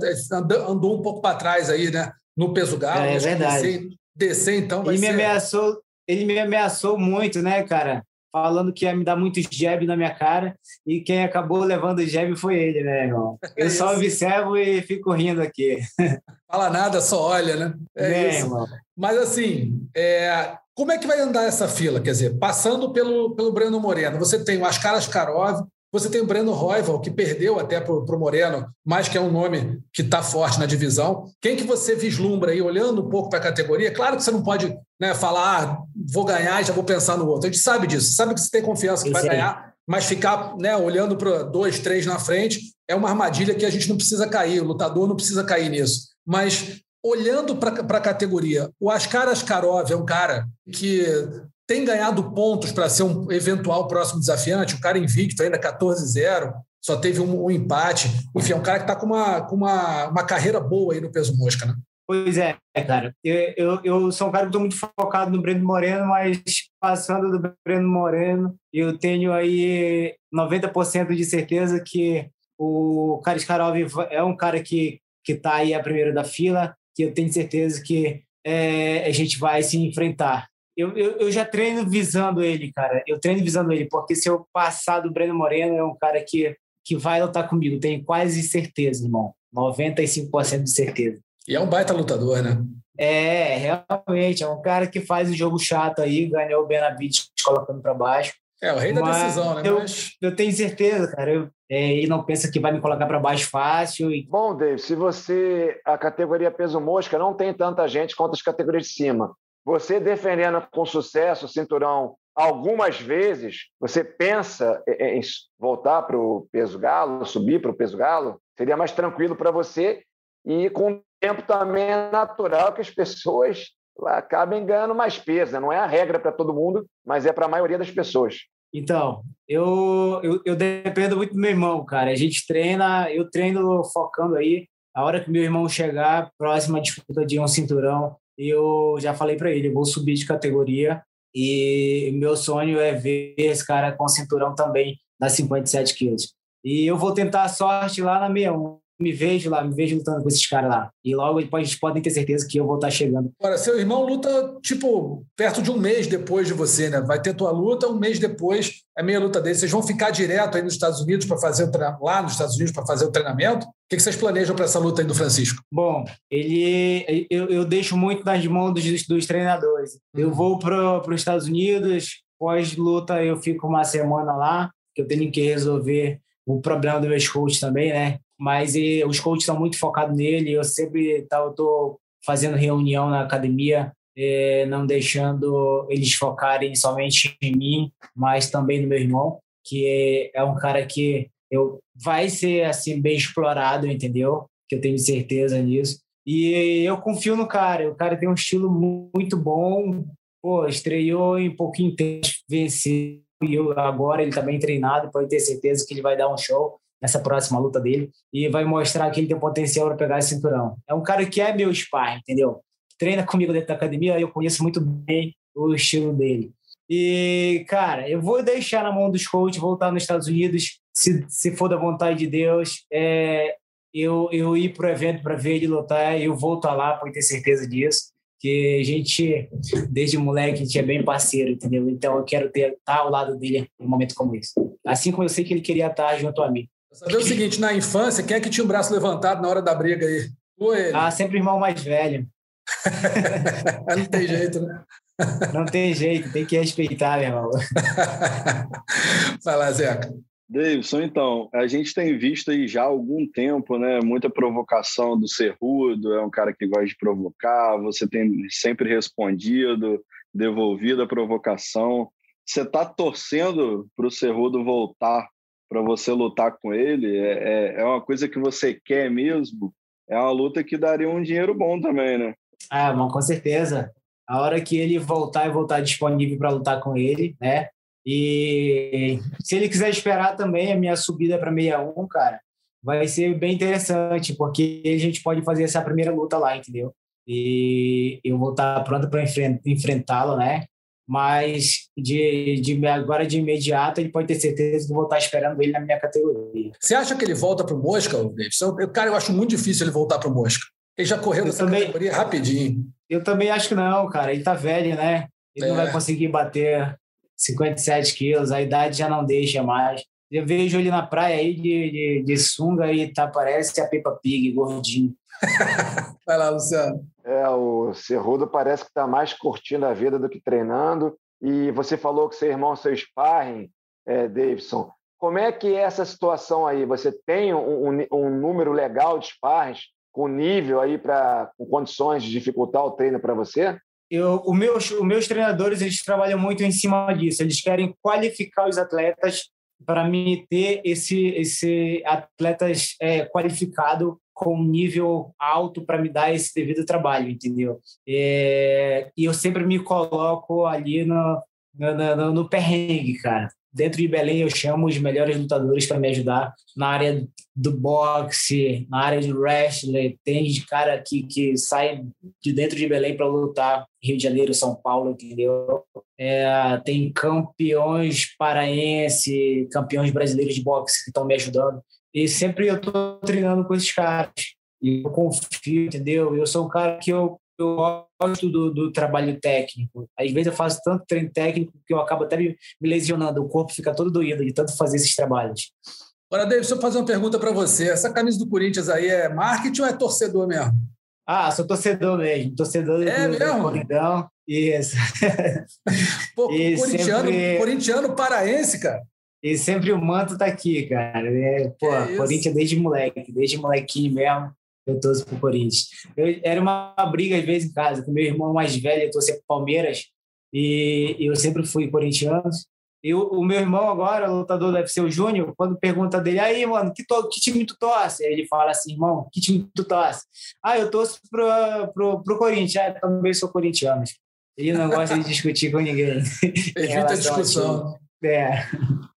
andou um pouco para trás aí, né? No peso galo. É, é verdade. Descer, descer, então vai ele ser... Me ameaçou, ele me ameaçou muito, né, cara? Falando que ia me dar muitos jab na minha cara e quem acabou levando o jab foi ele, né, irmão? Eu só observo e fico rindo aqui. Fala nada, só olha, né? É, é isso. Irmão. Mas assim, é, como é que vai andar essa fila? Quer dizer, passando pelo, pelo Breno Moreno, você tem o Ascar Askarov, você tem o Breno Roival, que perdeu até para o Moreno, mas que é um nome que está forte na divisão. Quem que você vislumbra aí, olhando um pouco para a categoria? Claro que você não pode né, falar, ah, vou ganhar e já vou pensar no outro. A gente sabe disso, sabe que você tem confiança que Isso vai aí. ganhar, mas ficar né, olhando para dois, três na frente é uma armadilha que a gente não precisa cair, o lutador não precisa cair nisso. Mas olhando para a categoria, o Askar Askarov é um cara que tem ganhado pontos para ser um eventual próximo desafiante, o cara invicto ainda 14-0, só teve um, um, empate. Enfim, é um cara que está com, uma, com uma, uma carreira boa aí no peso mosca, né? Pois é, cara. Eu, eu, eu sou um cara que estou muito focado no Breno Moreno, mas passando do Breno Moreno, eu tenho aí 90% de certeza que o Kariskarov é um cara que que está aí a primeira da fila que eu tenho certeza que é, a gente vai se enfrentar. Eu, eu, eu, já treino visando ele, cara. Eu treino visando ele, porque se eu passar do Breno Moreno, é um cara que, que vai lutar comigo. Tenho quase certeza, irmão. 95% de certeza. E é um baita lutador, né? É, realmente. É um cara que faz o jogo chato aí, ganhou o Benavides colocando para baixo. É, o rei da decisão, né? Eu, Mas... eu tenho certeza, cara. Eu, é, ele não pensa que vai me colocar para baixo fácil. E... Bom, Dave, se você. A categoria peso mosca não tem tanta gente quanto as categorias de cima. Você defendendo com sucesso o cinturão algumas vezes, você pensa em voltar para o peso galo, subir para o peso galo? Seria mais tranquilo para você e com o tempo também é natural que as pessoas acabem ganhando mais peso. Né? Não é a regra para todo mundo, mas é para a maioria das pessoas. Então, eu, eu, eu, dependo muito do meu irmão, cara. A gente treina, eu treino focando aí. A hora que meu irmão chegar, próxima disputa de um cinturão, eu já falei para ele, vou subir de categoria e meu sonho é ver esse cara com cinturão também nas 57 quilos. E eu vou tentar a sorte lá na 61 me vejo lá, me vejo lutando com esses caras lá. E logo eles podem ter certeza que eu vou estar chegando. Agora, seu irmão luta, tipo, perto de um mês depois de você, né? Vai ter tua luta, um mês depois é meia luta dele. Vocês vão ficar direto aí nos Estados Unidos para fazer o lá nos Estados Unidos para fazer o treinamento? O que vocês planejam para essa luta aí do Francisco? Bom, ele eu, eu deixo muito nas mãos dos, dos treinadores. Eu uhum. vou para os Estados Unidos, pós-luta eu fico uma semana lá, que eu tenho que resolver o problema dos meus coaches também, né? Mas os coaches estão muito focados nele. Eu sempre tá, estou fazendo reunião na academia, é, não deixando eles focarem somente em mim, mas também no meu irmão, que é, é um cara que eu vai ser assim bem explorado, entendeu? Que eu tenho certeza nisso. E eu confio no cara. O cara tem um estilo muito bom. Pô, estreou em pouquinho tempo, venceu. E eu, agora ele está bem treinado, pode ter certeza que ele vai dar um show nessa próxima luta dele e vai mostrar que ele tem potencial para pegar esse cinturão. É um cara que é meu sparring, entendeu? Treina comigo dentro da academia, eu conheço muito bem o estilo dele. E, cara, eu vou deixar na mão dos coaches, voltar nos Estados Unidos, se, se for da vontade de Deus, é, eu, eu ir para o evento para ver ele lutar, eu estar lá, pode ter certeza disso, que a gente, desde moleque, a gente é bem parceiro, entendeu? Então eu quero ter, estar ao lado dele em um momento como esse. Assim como eu sei que ele queria estar junto a mim. Saber o seguinte, na infância, quem é que tinha o braço levantado na hora da briga aí? Foi Ah, sempre o irmão mais velho. Não tem jeito, né? Não tem jeito, tem que respeitar, meu irmão. Vai lá, Zeca. Davidson, então, a gente tem visto aí já há algum tempo, né, muita provocação do Cerrudo, é um cara que gosta de provocar, você tem sempre respondido, devolvido a provocação. Você está torcendo para o Cerrudo voltar para você lutar com ele? É, é, é uma coisa que você quer mesmo? É uma luta que daria um dinheiro bom também, né? Ah, bom, com certeza. A hora que ele voltar e voltar disponível para lutar com ele, né? E se ele quiser esperar também a minha subida para 61, cara, vai ser bem interessante, porque a gente pode fazer essa primeira luta lá, entendeu? E eu vou estar pronto para enfrentá-lo, né? Mas de, de agora de imediato ele pode ter certeza que eu vou estar esperando ele na minha categoria. Você acha que ele volta para o Mosca, Davidson? Cara, eu acho muito difícil ele voltar para o Mosca. Ele já correu nessa também, categoria rapidinho. Eu também acho que não, cara. Ele tá velho, né? Ele é. não vai conseguir bater 57 quilos, a idade já não deixa mais. Eu vejo ele na praia aí de, de, de sunga e tá, parece a Peppa Pig, gordinho. Vai lá, Luciano. É, o Cerrudo parece que está mais curtindo a vida do que treinando. E você falou que seu irmão, seu sparring, é, Davidson. Como é que é essa situação aí? Você tem um, um, um número legal de sparrings com nível aí para com condições de dificultar o treino para você? eu, o meus, os meus treinadores eles trabalham muito em cima disso. Eles querem qualificar os atletas para mim ter esse esse atletas é, qualificado com nível alto para me dar esse devido trabalho, entendeu? É, e eu sempre me coloco ali no, no, no, no perrengue, cara dentro de Belém eu chamo os melhores lutadores para me ajudar na área do boxe, na área de wrestling. Tem cara que, que sai de dentro de Belém para lutar Rio de Janeiro, São Paulo, entendeu? É, tem campeões paraense, campeões brasileiros de boxe que estão me ajudando. E sempre eu estou treinando com esses caras. E eu confio, entendeu? Eu sou um cara que eu eu gosto do, do, trabalho técnico. Às vezes eu faço tanto treino técnico que eu acabo até me, me lesionando, o corpo fica todo doído de tanto fazer esses trabalhos. Agora, David, deixa eu fazer uma pergunta para você. Essa camisa do Corinthians aí é marketing ou é torcedor mesmo? Ah, sou torcedor mesmo. Torcedor é do, mesmo? Corintão. Isso. Pô, e corintiano, sempre... corintiano paraense, cara. E sempre o manto tá aqui, cara. É, pô, Corinthians desde moleque, desde molequinho mesmo eu torço pro Corinthians. Eu, era uma briga às vezes em casa, com meu irmão mais velho, eu torcia pro Palmeiras, e, eu sempre fui corintiano. E o, o, meu irmão agora, o lutador deve ser o Júnior, quando pergunta dele, aí, mano, que, to, que time tu torce? Aí ele fala assim, irmão, que time tu torce? Ah, eu torço pro, pro, pro Corinthians, ah, também sou corintiano. Ele não gosta de discutir com ninguém. Evita a discussão. É.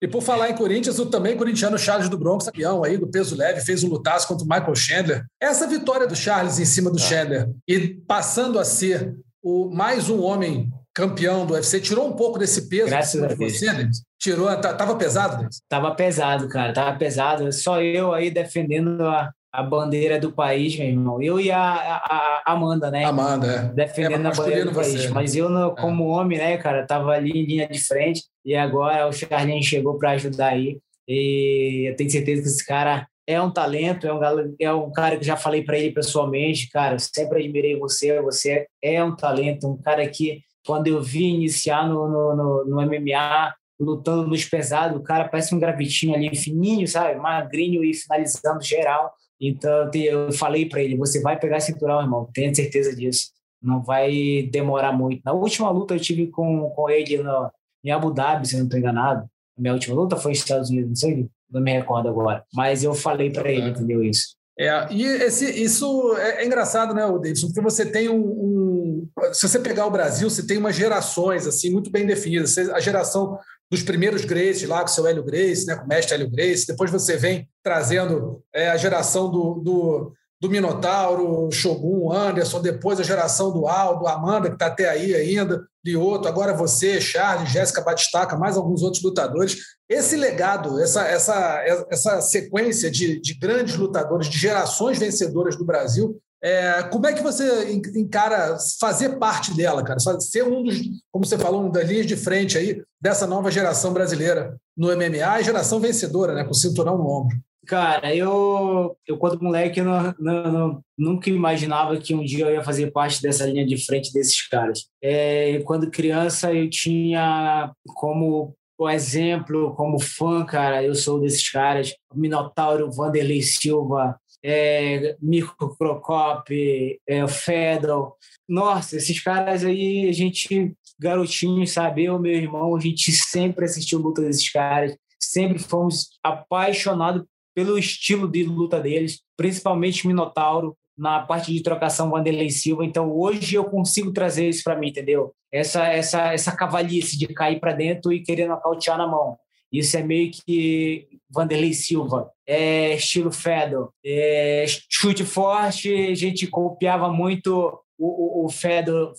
E por falar em Corinthians, o também corintiano Charles do Bronx, campeão aí do peso leve, fez um lutaço contra o Michael Chandler. Essa vitória do Charles em cima do ah. Chandler e passando a ser o mais um homem campeão do UFC, tirou um pouco desse peso Graças a Deus. você, né? Tirou, tava pesado, Denis? Tava pesado, cara, tava pesado. Só eu aí defendendo a, a bandeira do país, meu irmão. Eu e a, a, a Amanda, né? Amanda, é. Defendendo é, a bandeira do você, país. Mas eu, no, é. como é. homem, né, cara, tava ali em linha de frente e agora o Charlinho chegou para ajudar aí. E eu tenho certeza que esse cara é um talento, é um, é um cara que já falei para ele pessoalmente, cara, sempre admirei você, você é um talento, um cara que quando eu vi iniciar no, no, no, no MMA, lutando nos pesados, o cara parece um gravitinho ali fininho, sabe, magrinho e finalizando geral. Então eu falei para ele, você vai pegar cinturão, irmão, tenha certeza disso. Não vai demorar muito. Na última luta eu tive com, com ele no, em Abu Dhabi, se não estou enganado. Minha última luta foi nos Estados Unidos, não sei, não me recordo agora. Mas eu falei para ele, entendeu isso? É, e esse, isso é, é engraçado, né, Davidson? Porque você tem um, um, Se você pegar o Brasil, você tem umas gerações assim muito bem definidas. A geração dos primeiros Grace lá com seu Hélio Grace, né, com o mestre Hélio Grace. Depois você vem trazendo é, a geração do, do, do Minotauro, Shogun, Anderson. Depois a geração do Aldo, Amanda, que está até aí ainda, Lioto. Agora você, Charles, Jéssica Batistaca, mais alguns outros lutadores. Esse legado, essa, essa, essa sequência de, de grandes lutadores, de gerações vencedoras do Brasil, É, como é que você encara fazer parte dela, cara? Ser um dos, como você falou, um das linhas de frente aí dessa nova geração brasileira no MMA e geração vencedora, né? Com cinturão no ombro. Cara, eu, eu quando moleque, não, não, não, nunca imaginava que um dia eu ia fazer parte dessa linha de frente desses caras. É, quando criança, eu tinha como exemplo, como fã, cara, eu sou desses caras. Minotauro, Vanderlei Silva, é, Mirko Krokop, é, Fedor. Nossa, esses caras aí, a gente, garotinho, sabe? Eu, meu irmão, a gente sempre assistiu luta desses caras, sempre fomos apaixonados pelo estilo de luta deles, principalmente Minotauro, na parte de trocação Vanderlei Silva. Então, hoje eu consigo trazer isso para mim, entendeu? Essa, essa, essa cavalice de cair para dentro e querer nocautear na mão. Isso é meio que Vanderlei Silva, é estilo Fedor, é chute forte. A gente copiava muito o, o, o Fedor,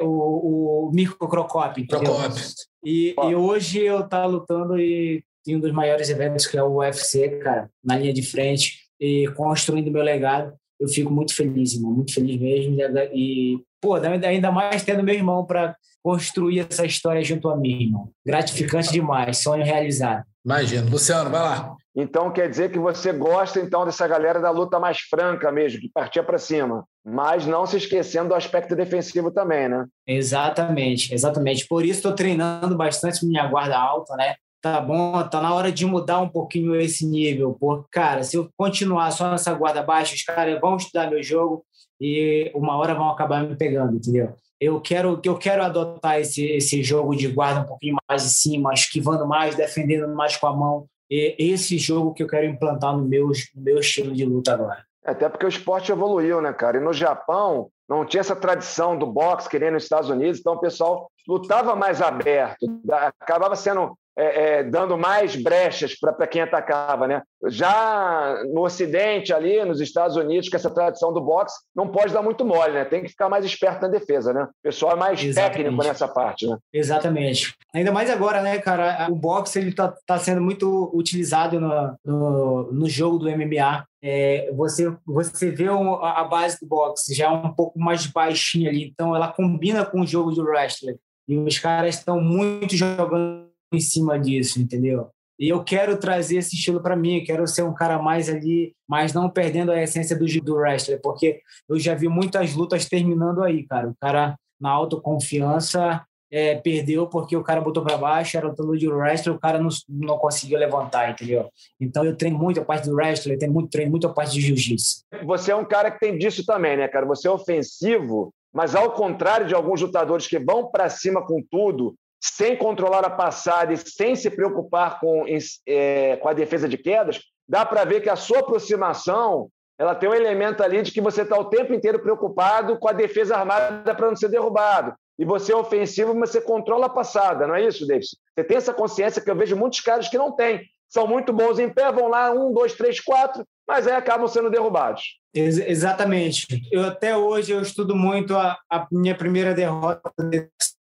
o, o Mirko Crocop. Crocop. E, e hoje eu tá lutando e em um dos maiores eventos que é o UFC, cara, na linha de frente e construindo meu legado. Eu fico muito feliz, irmão, muito feliz mesmo. E, pô, ainda mais tendo meu irmão para construir essa história junto a mim, irmão. Gratificante demais, sonho realizado. Imagino. Luciano, vai lá. Então quer dizer que você gosta então dessa galera da luta mais franca mesmo, que partia para cima, mas não se esquecendo do aspecto defensivo também, né? Exatamente, exatamente. Por isso estou treinando bastante minha guarda alta, né? Tá bom, tá na hora de mudar um pouquinho esse nível, porque, cara, se eu continuar só nessa guarda baixa, os caras vão estudar meu jogo e uma hora vão acabar me pegando, entendeu? eu quero eu quero adotar esse esse jogo de guarda um pouquinho mais de cima, esquivando mais, defendendo mais com a mão. E esse jogo que eu quero implantar no meu, no meu estilo de luta agora. Até porque o esporte evoluiu, né, cara? E no Japão não tinha essa tradição do boxe que nem nos Estados Unidos, então o pessoal lutava mais aberto, acabava sendo é, é, dando mais brechas para quem atacava. Né? Já no Ocidente, ali, nos Estados Unidos, com essa tradição do boxe, não pode dar muito mole, né? tem que ficar mais esperto na defesa. Né? O pessoal é mais Exatamente. técnico nessa parte. Né? Exatamente. Ainda mais agora, né, cara? O boxe está tá sendo muito utilizado no, no, no jogo do MMA. É, você você vê a base do boxe já é um pouco mais baixinha ali, então ela combina com o jogo de wrestling. E os caras estão muito jogando em cima disso, entendeu? E eu quero trazer esse estilo para mim, quero ser um cara mais ali, mas não perdendo a essência do, do wrestler, porque eu já vi muitas lutas terminando aí, cara. O cara na autoconfiança é, perdeu porque o cara botou para baixo, era o de wrestler, o cara não, não conseguiu levantar, entendeu? Então eu treino muito a parte do wrestler, tenho muito treino muito a parte de jiu-jitsu. Você é um cara que tem disso também, né, cara? Você é ofensivo, mas ao contrário de alguns lutadores que vão para cima com tudo, sem controlar a passada e sem se preocupar com, é, com a defesa de quedas, dá para ver que a sua aproximação ela tem um elemento ali de que você está o tempo inteiro preocupado com a defesa armada para não ser derrubado. E você é ofensivo, mas você controla a passada, não é isso, Davidson? Você tem essa consciência que eu vejo muitos caras que não têm. São muito bons em pé, vão lá, um, dois, três, quatro, mas aí acabam sendo derrubados. Ex exatamente. Eu até hoje eu estudo muito a, a minha primeira derrota,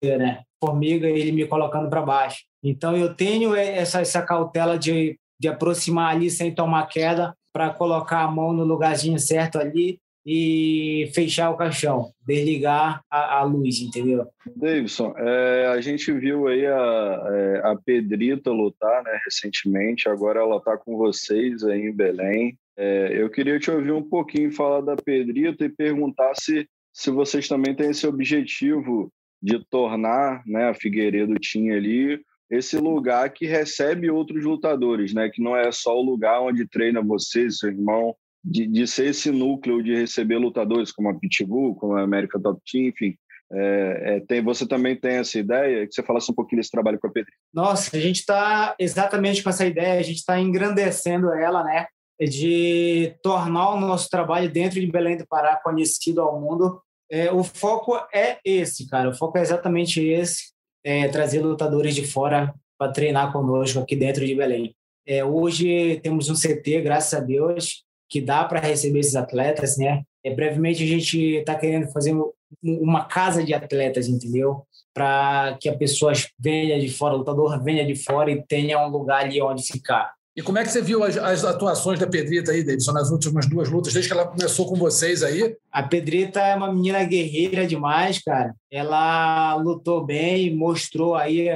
né? Formiga, ele me colocando para baixo. Então eu tenho essa, essa cautela de, de aproximar ali sem tomar queda para colocar a mão no lugarzinho certo ali e fechar o caixão, desligar a, a luz, entendeu? Davidson, é, a gente viu aí a, é, a Pedrita lutar né, recentemente, agora ela está com vocês aí em Belém. É, eu queria te ouvir um pouquinho falar da Pedrita e perguntar se, se vocês também têm esse objetivo de tornar né, a Figueiredo tinha ali esse lugar que recebe outros lutadores, né? Que não é só o lugar onde treina você, seu irmão, de, de ser esse núcleo de receber lutadores como a Pitbull, como a América Top Team, enfim. É, é, tem, você também tem essa ideia? Que você falasse um pouquinho desse trabalho com a Pedrinha. Nossa, a gente está exatamente com essa ideia, a gente está engrandecendo ela, né? De tornar o nosso trabalho dentro de Belém do Pará conhecido ao mundo. É, o foco é esse, cara. O foco é exatamente esse: é trazer lutadores de fora para treinar conosco aqui dentro de Belém. É, hoje temos um CT, graças a Deus, que dá para receber esses atletas, né? É, brevemente a gente está querendo fazer uma casa de atletas, entendeu? Para que a pessoa venha de fora, o lutador venha de fora e tenha um lugar ali onde ficar. E como é que você viu as, as atuações da Pedrita aí, Davidson, nas últimas duas lutas, desde que ela começou com vocês aí? A Pedrita é uma menina guerreira demais, cara. Ela lutou bem, mostrou aí.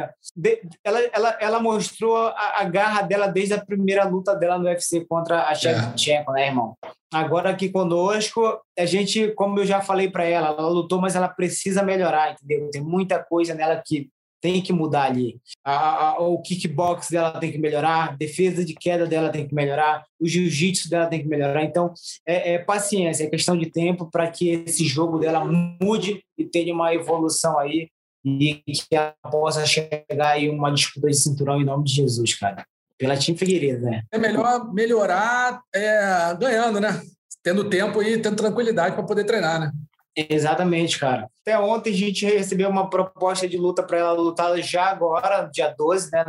Ela, ela, ela mostrou a, a garra dela desde a primeira luta dela no UFC contra a Shevchenko, é. né, irmão? Agora aqui conosco, a gente, como eu já falei para ela, ela lutou, mas ela precisa melhorar, entendeu? Tem muita coisa nela que tem que mudar ali. A, a, o kickbox dela tem que melhorar, a defesa de queda dela tem que melhorar, o jiu-jitsu dela tem que melhorar. Então, é, é paciência, é questão de tempo para que esse jogo dela mude e tenha uma evolução aí e que ela possa chegar aí uma disputa de cinturão em nome de Jesus, cara. Pela time Figueiredo, né? É melhor melhorar é, ganhando, né? Tendo tempo e tendo tranquilidade para poder treinar, né? Exatamente, cara. Até ontem a gente recebeu uma proposta de luta para ela lutar já agora, dia 12, né,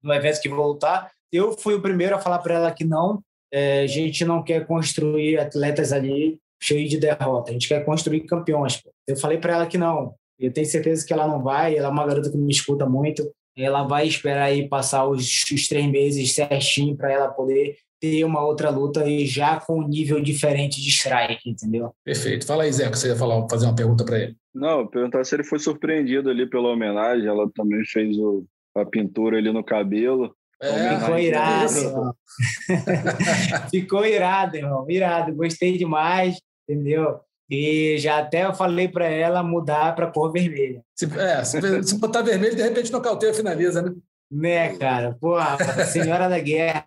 no evento que vou lutar. Eu fui o primeiro a falar para ela que não. É, a gente não quer construir atletas ali cheios de derrota. A gente quer construir campeões. Eu falei para ela que não. Eu tenho certeza que ela não vai. Ela é uma garota que me escuta muito. Ela vai esperar aí passar os, os três meses certinho para ela poder ter uma outra luta e já com um nível diferente de strike, entendeu? Perfeito. Fala aí, Zé, que você ia falar, fazer uma pergunta para ele. Não, perguntar se ele foi surpreendido ali pela homenagem. Ela também fez o, a pintura ali no cabelo. É, ficou irado, irmão. ficou irado, irmão. Irado. Gostei demais, entendeu? E já até eu falei para ela mudar para cor vermelha. Se, é, se, se botar vermelho, de repente nocauteia finaliza, né? Né, cara? Porra, senhora da guerra.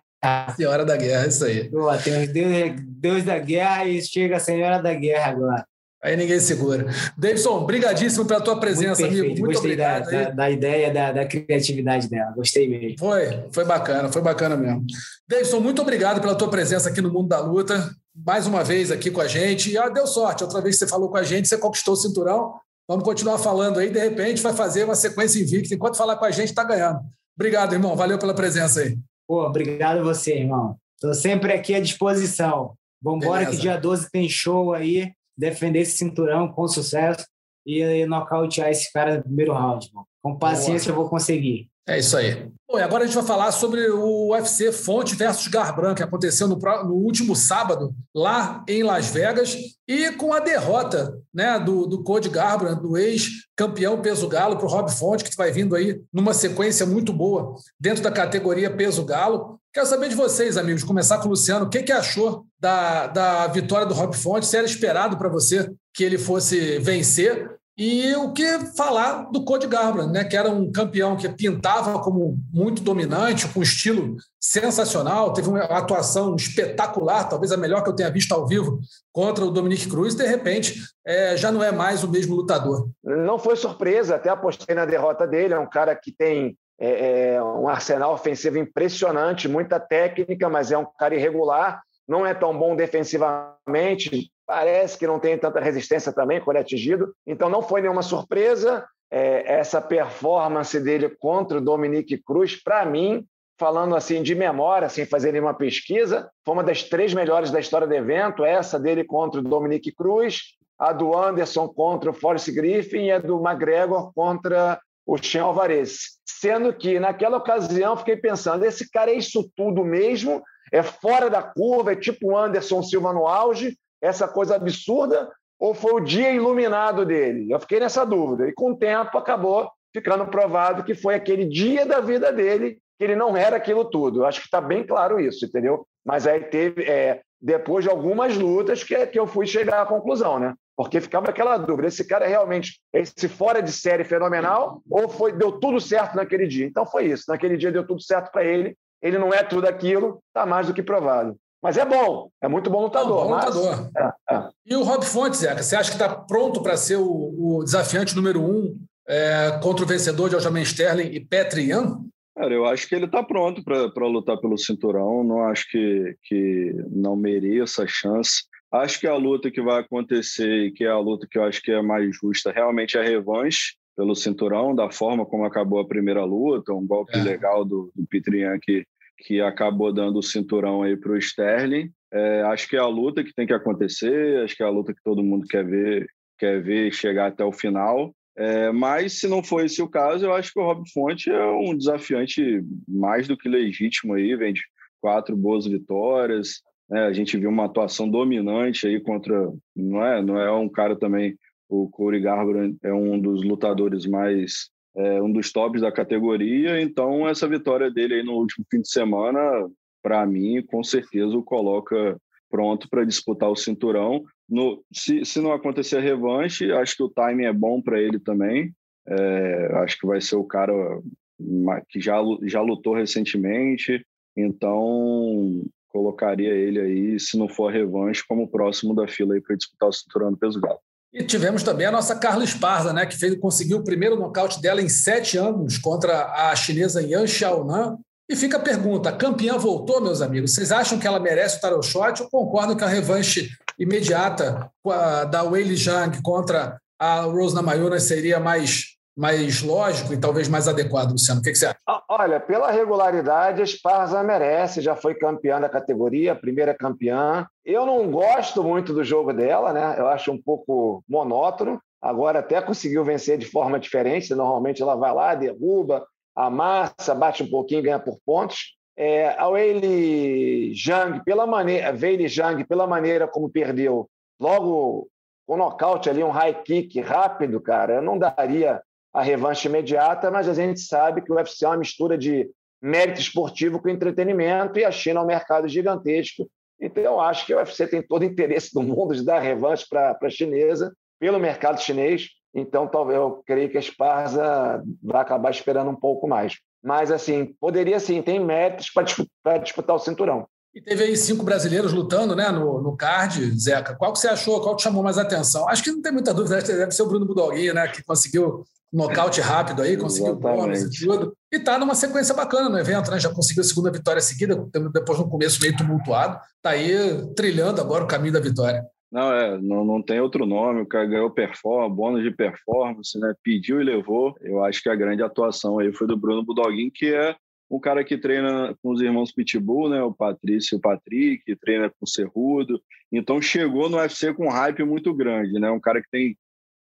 Senhora da Guerra, isso aí. Pô, tem os Deus, Deus da Guerra e chega a Senhora da Guerra agora. Aí ninguém segura. Davidson, brigadíssimo pela tua presença, Muito amigo. Muito Gostei obrigado. Da, da, da, ideia, da, da, criatividade dela. Gostei mesmo. Foi, foi bacana, foi bacana mesmo. Davidson, muito obrigado pela tua presença aqui no Mundo da Luta. Mais uma vez aqui com a gente. E ah, deu sorte. Outra vez que você falou com a gente, você conquistou o cinturão. Vamos continuar falando aí. De repente, vai fazer uma sequência invicta. Enquanto falar com a gente, está ganhando. Obrigado, irmão. Valeu pela presença aí. Pô, obrigado a você, irmão. Estou sempre aqui à disposição. Vamos embora que dia 12 tem show aí, defender esse cinturão com sucesso e nocautear esse cara no primeiro round. Mano. Com paciência Boa. eu vou conseguir. É isso aí. Bom, e agora a gente vai falar sobre o UFC Fonte versus Garbrandt, que aconteceu no, no, último sábado, lá em Las Vegas, e com a derrota né, do, do Cody Garbrandt, do ex-campeão peso galo, para o Rob Fonte, que vai vindo aí numa sequência muito boa dentro da categoria peso galo. Quero saber de vocês, amigos, começar com o Luciano, o que, que achou da, da vitória do Rob Fonte? Se era esperado para você que ele fosse vencer? E o que falar do Cody Garbrandt, né, que era um campeão que pintava como muito dominante, com um estilo sensacional, teve uma atuação espetacular, talvez a melhor que eu tenha visto ao vivo contra o Dominic Cruz, de repente é, já não é mais o mesmo lutador. Não foi surpresa, até apostei na derrota dele, é um cara que tem é, é, um arsenal ofensivo impressionante, muita técnica, mas é um cara irregular, não é tão bom defensivamente, parece que não tem tanta resistência também quando é atingido. Então não foi nenhuma surpresa é, essa performance dele contra o Dominique Cruz. Para mim, falando assim de memória, sem fazer nenhuma pesquisa, foi uma das três melhores da história do evento. Essa dele contra o Dominique Cruz, a do Anderson contra o Forrest Griffin e a do McGregor contra o Chen Alvarez. Sendo que, naquela ocasião, fiquei pensando: esse cara é isso tudo mesmo? É fora da curva? É tipo o Anderson Silva no auge? Essa coisa absurda ou foi o dia iluminado dele? Eu fiquei nessa dúvida. E com o tempo acabou ficando provado que foi aquele dia da vida dele que ele não era aquilo tudo. Eu acho que está bem claro isso, entendeu? Mas aí teve, é, depois de algumas lutas, que, que eu fui chegar à conclusão, né? Porque ficava aquela dúvida: esse cara é realmente esse fora de série fenomenal ou foi deu tudo certo naquele dia? Então foi isso. Naquele dia deu tudo certo para ele. Ele não é tudo aquilo, está mais do que provado. Mas é bom, é muito bom lutador. É bom mas... lutador. É, é. E o Rob Fontes, Zeca, você acha que está pronto para ser o, o, desafiante número um é, contra o vencedor de Aljamain Sterling e Petri Yan? Cara, eu acho que ele está pronto para lutar pelo cinturão. Não acho que, que não mereça a chance. Acho que a luta que vai acontecer e que é a luta que eu acho que é mais justa realmente é a revanche pelo cinturão, da forma como acabou a primeira luta, um golpe é. legal do, do Petrian que que acabou dando o cinturão aí para o Sterling. É, acho que é a luta que tem que acontecer, acho que é a luta que todo mundo quer ver, quer ver chegar até o final. É, mas se não for esse o caso, eu acho que o Rob Fonte é um desafiante mais do que legítimo aí, vem de quatro boas vitórias. Né? A gente viu uma atuação dominante aí contra. Não é, não é um cara também. O Corey Garbrandt é um dos lutadores mais. É, um dos tops da categoria. Então, essa vitória dele no último fim de semana, para mim, com certeza o coloca pronto para disputar o cinturão. No, se, se não acontecer a revanche, acho que o timing é bom para ele também. É, acho que vai ser o cara que já, já lutou recentemente, então colocaria ele aí, se não for revanche, como próximo da fila para disputar o cinturão do peso galo. E tivemos também a nossa Carla Esparza, né, que fez, conseguiu o primeiro nocaute dela em sete anos contra a chinesa Yan Xiaonan. E fica a pergunta: a campeã voltou, meus amigos? Vocês acham que ela merece o tarot shot ou concordam que a revanche imediata da Weili Zhang contra a Rose Namajunas seria mais mais lógico e talvez mais adequado, Luciano. O que, que você acha? Olha, pela regularidade, a Esparza merece, já foi campeã da categoria, primeira campeã. Eu não gosto muito do jogo dela, né? Eu acho um pouco monótono. Agora até conseguiu vencer de forma diferente. Normalmente ela vai lá, derruba, amassa, bate um pouquinho, ganha por pontos. É, a Weili Zhang, pela maneira, Weili Zhang, pela maneira como perdeu, logo com nocaute ali, um high kick rápido, cara, eu não daria a revanche imediata, mas a gente sabe que o UFC é uma mistura de mérito esportivo com entretenimento e a China é um mercado gigantesco. Então, eu acho que o UFC tem todo o interesse do mundo de dar revanche para a chinesa, pelo mercado chinês. Então, talvez eu creio que a Esparza vai acabar esperando um pouco mais. Mas, assim, poderia sim, tem méritos para disputar o cinturão. E teve aí cinco brasileiros lutando né, no, no card, Zeca. Qual que você achou? Qual te chamou mais atenção? Acho que não tem muita dúvida, deve ser o Bruno Budoguinha, né? Que conseguiu nocaute rápido aí, conseguiu bônus e tudo. E tá numa sequência bacana no evento, né? Já conseguiu a segunda vitória seguida, depois no começo meio tumultuado. Tá aí trilhando agora o caminho da vitória. Não, é, não, não tem outro nome. O cara ganhou performance, bônus de performance, né? Pediu e levou. Eu acho que a grande atuação aí foi do Bruno Budoguin, que é um cara que treina com os irmãos Pitbull, né? O Patrício e o Patrick, treina com o Cerrudo. Então chegou no UFC com um hype muito grande, né? Um cara que tem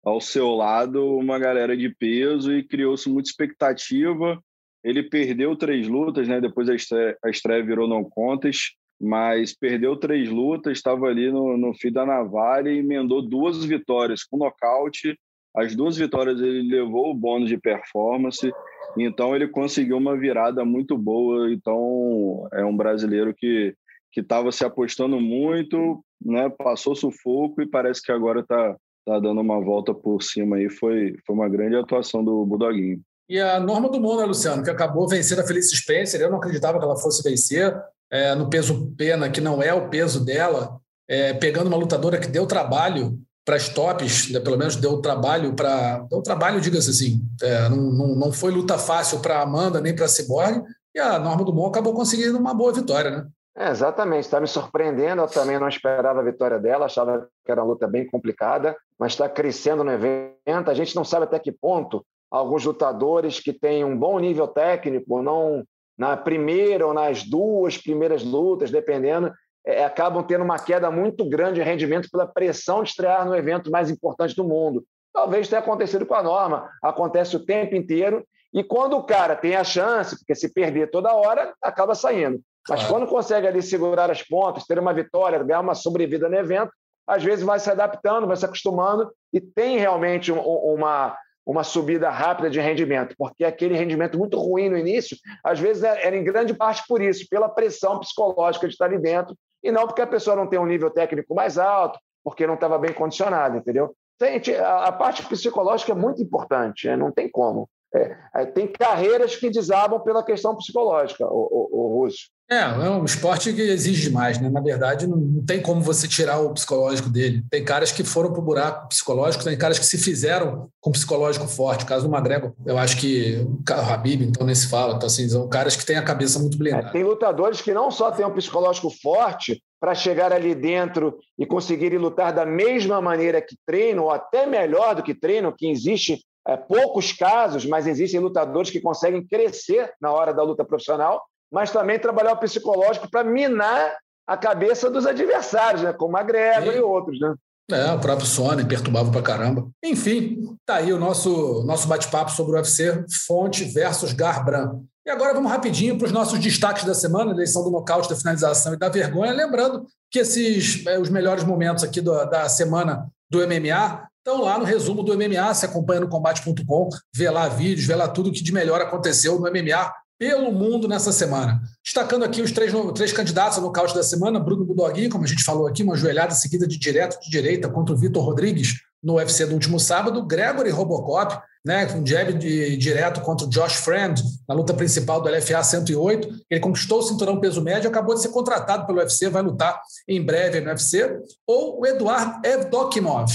ao seu lado uma galera de peso e criou-se muita expectativa. Ele perdeu três lutas, né? Depois a estreia, a estreia virou não contas, mas perdeu três lutas, estava ali no, no fim da navalha e emendou duas vitórias com nocaute. As duas vitórias ele levou o bônus de performance então ele conseguiu uma virada muito boa. Então é um brasileiro que que estava se apostando muito, né? Passou sufoco e parece que agora está tá dando uma volta por cima aí. Foi foi uma grande atuação do Budoguinho. E a Norma do Mundo, né, Luciano, que acabou vencendo a Felice Spencer. Eu não acreditava que ela fosse vencer é, no peso pena, que não é o peso dela, é, pegando uma lutadora que deu trabalho para as tops, né, pelo menos deu trabalho para. Deu trabalho, diga-se assim. É, não, não, não foi luta fácil para Amanda nem para Cyborg, e a Norma Dumont acabou conseguindo uma boa vitória, né? É, exatamente, está me surpreendendo. Eu também não esperava a vitória dela, achava que era uma luta bem complicada, mas está crescendo no evento. A gente não sabe até que ponto alguns lutadores que têm um bom nível técnico, não na primeira ou nas duas primeiras lutas, dependendo, é, acabam tendo uma queda muito grande de rendimento pela pressão de estrear no evento mais importante do mundo. Talvez tenha acontecido com a norma, acontece o tempo inteiro, e quando o cara tem a chance, porque se perder toda hora, acaba saindo. Mas quando consegue ali segurar as pontas, ter uma vitória, ganhar uma sobrevida no evento, às vezes vai se adaptando, vai se acostumando e tem realmente uma, uma subida rápida de rendimento, porque aquele rendimento muito ruim no início, às vezes é, era em grande parte por isso, pela pressão psicológica de estar ali dentro e não porque a pessoa não tem um nível técnico mais alto, porque não estava bem condicionada, entendeu? Gente, a, parte psicológica é muito importante, né? não tem como. É, é, tem carreiras que desabam pela questão psicológica, o, o, o Russo. É, é um esporte que exige demais, né? Na verdade, não, não, tem como você tirar o psicológico dele. Tem caras que foram para o buraco psicológico, tem caras que se fizeram com psicológico forte. O caso do Magrego, eu acho que o Habib, então, nem se fala. Então, assim, são caras que têm a cabeça muito blindada. É, tem lutadores que não só têm um psicológico forte para chegar ali dentro e conseguirem lutar da mesma maneira que treinam, ou até melhor do que treinam, que existe é, poucos casos, mas existem lutadores que conseguem crescer na hora da luta profissional mas também trabalhar o psicológico para minar a cabeça dos adversários, né? como a Gregor e outros. Né? É, o próprio Sony perturbava pra caramba. Enfim, tá aí o nosso, nosso bate-papo sobre o UFC Fonte versus Garbrandt. E agora vamos rapidinho para os nossos destaques da semana, eleição do nocaute, da finalização e da vergonha. Lembrando que esses é, os melhores momentos aqui do, da semana do MMA estão lá no resumo do MMA, se acompanha no combate.com, vê lá vídeos, vê lá tudo que de melhor aconteceu no MMA pelo mundo nessa semana. Destacando aqui os três, três candidatos ao nocaute da semana, Bruno Budoguinho, como a gente falou aqui, uma joelhada seguida de direto de direita contra o Vitor Rodrigues no UFC do último sábado, Gregory Robocop, né, um jab de, direto contra o Josh Friend na luta principal do LFA 108. Ele conquistou o cinturão peso médio, acabou de ser contratado pelo UFC, vai lutar em breve no UFC. Ou o Eduard Evdokimov,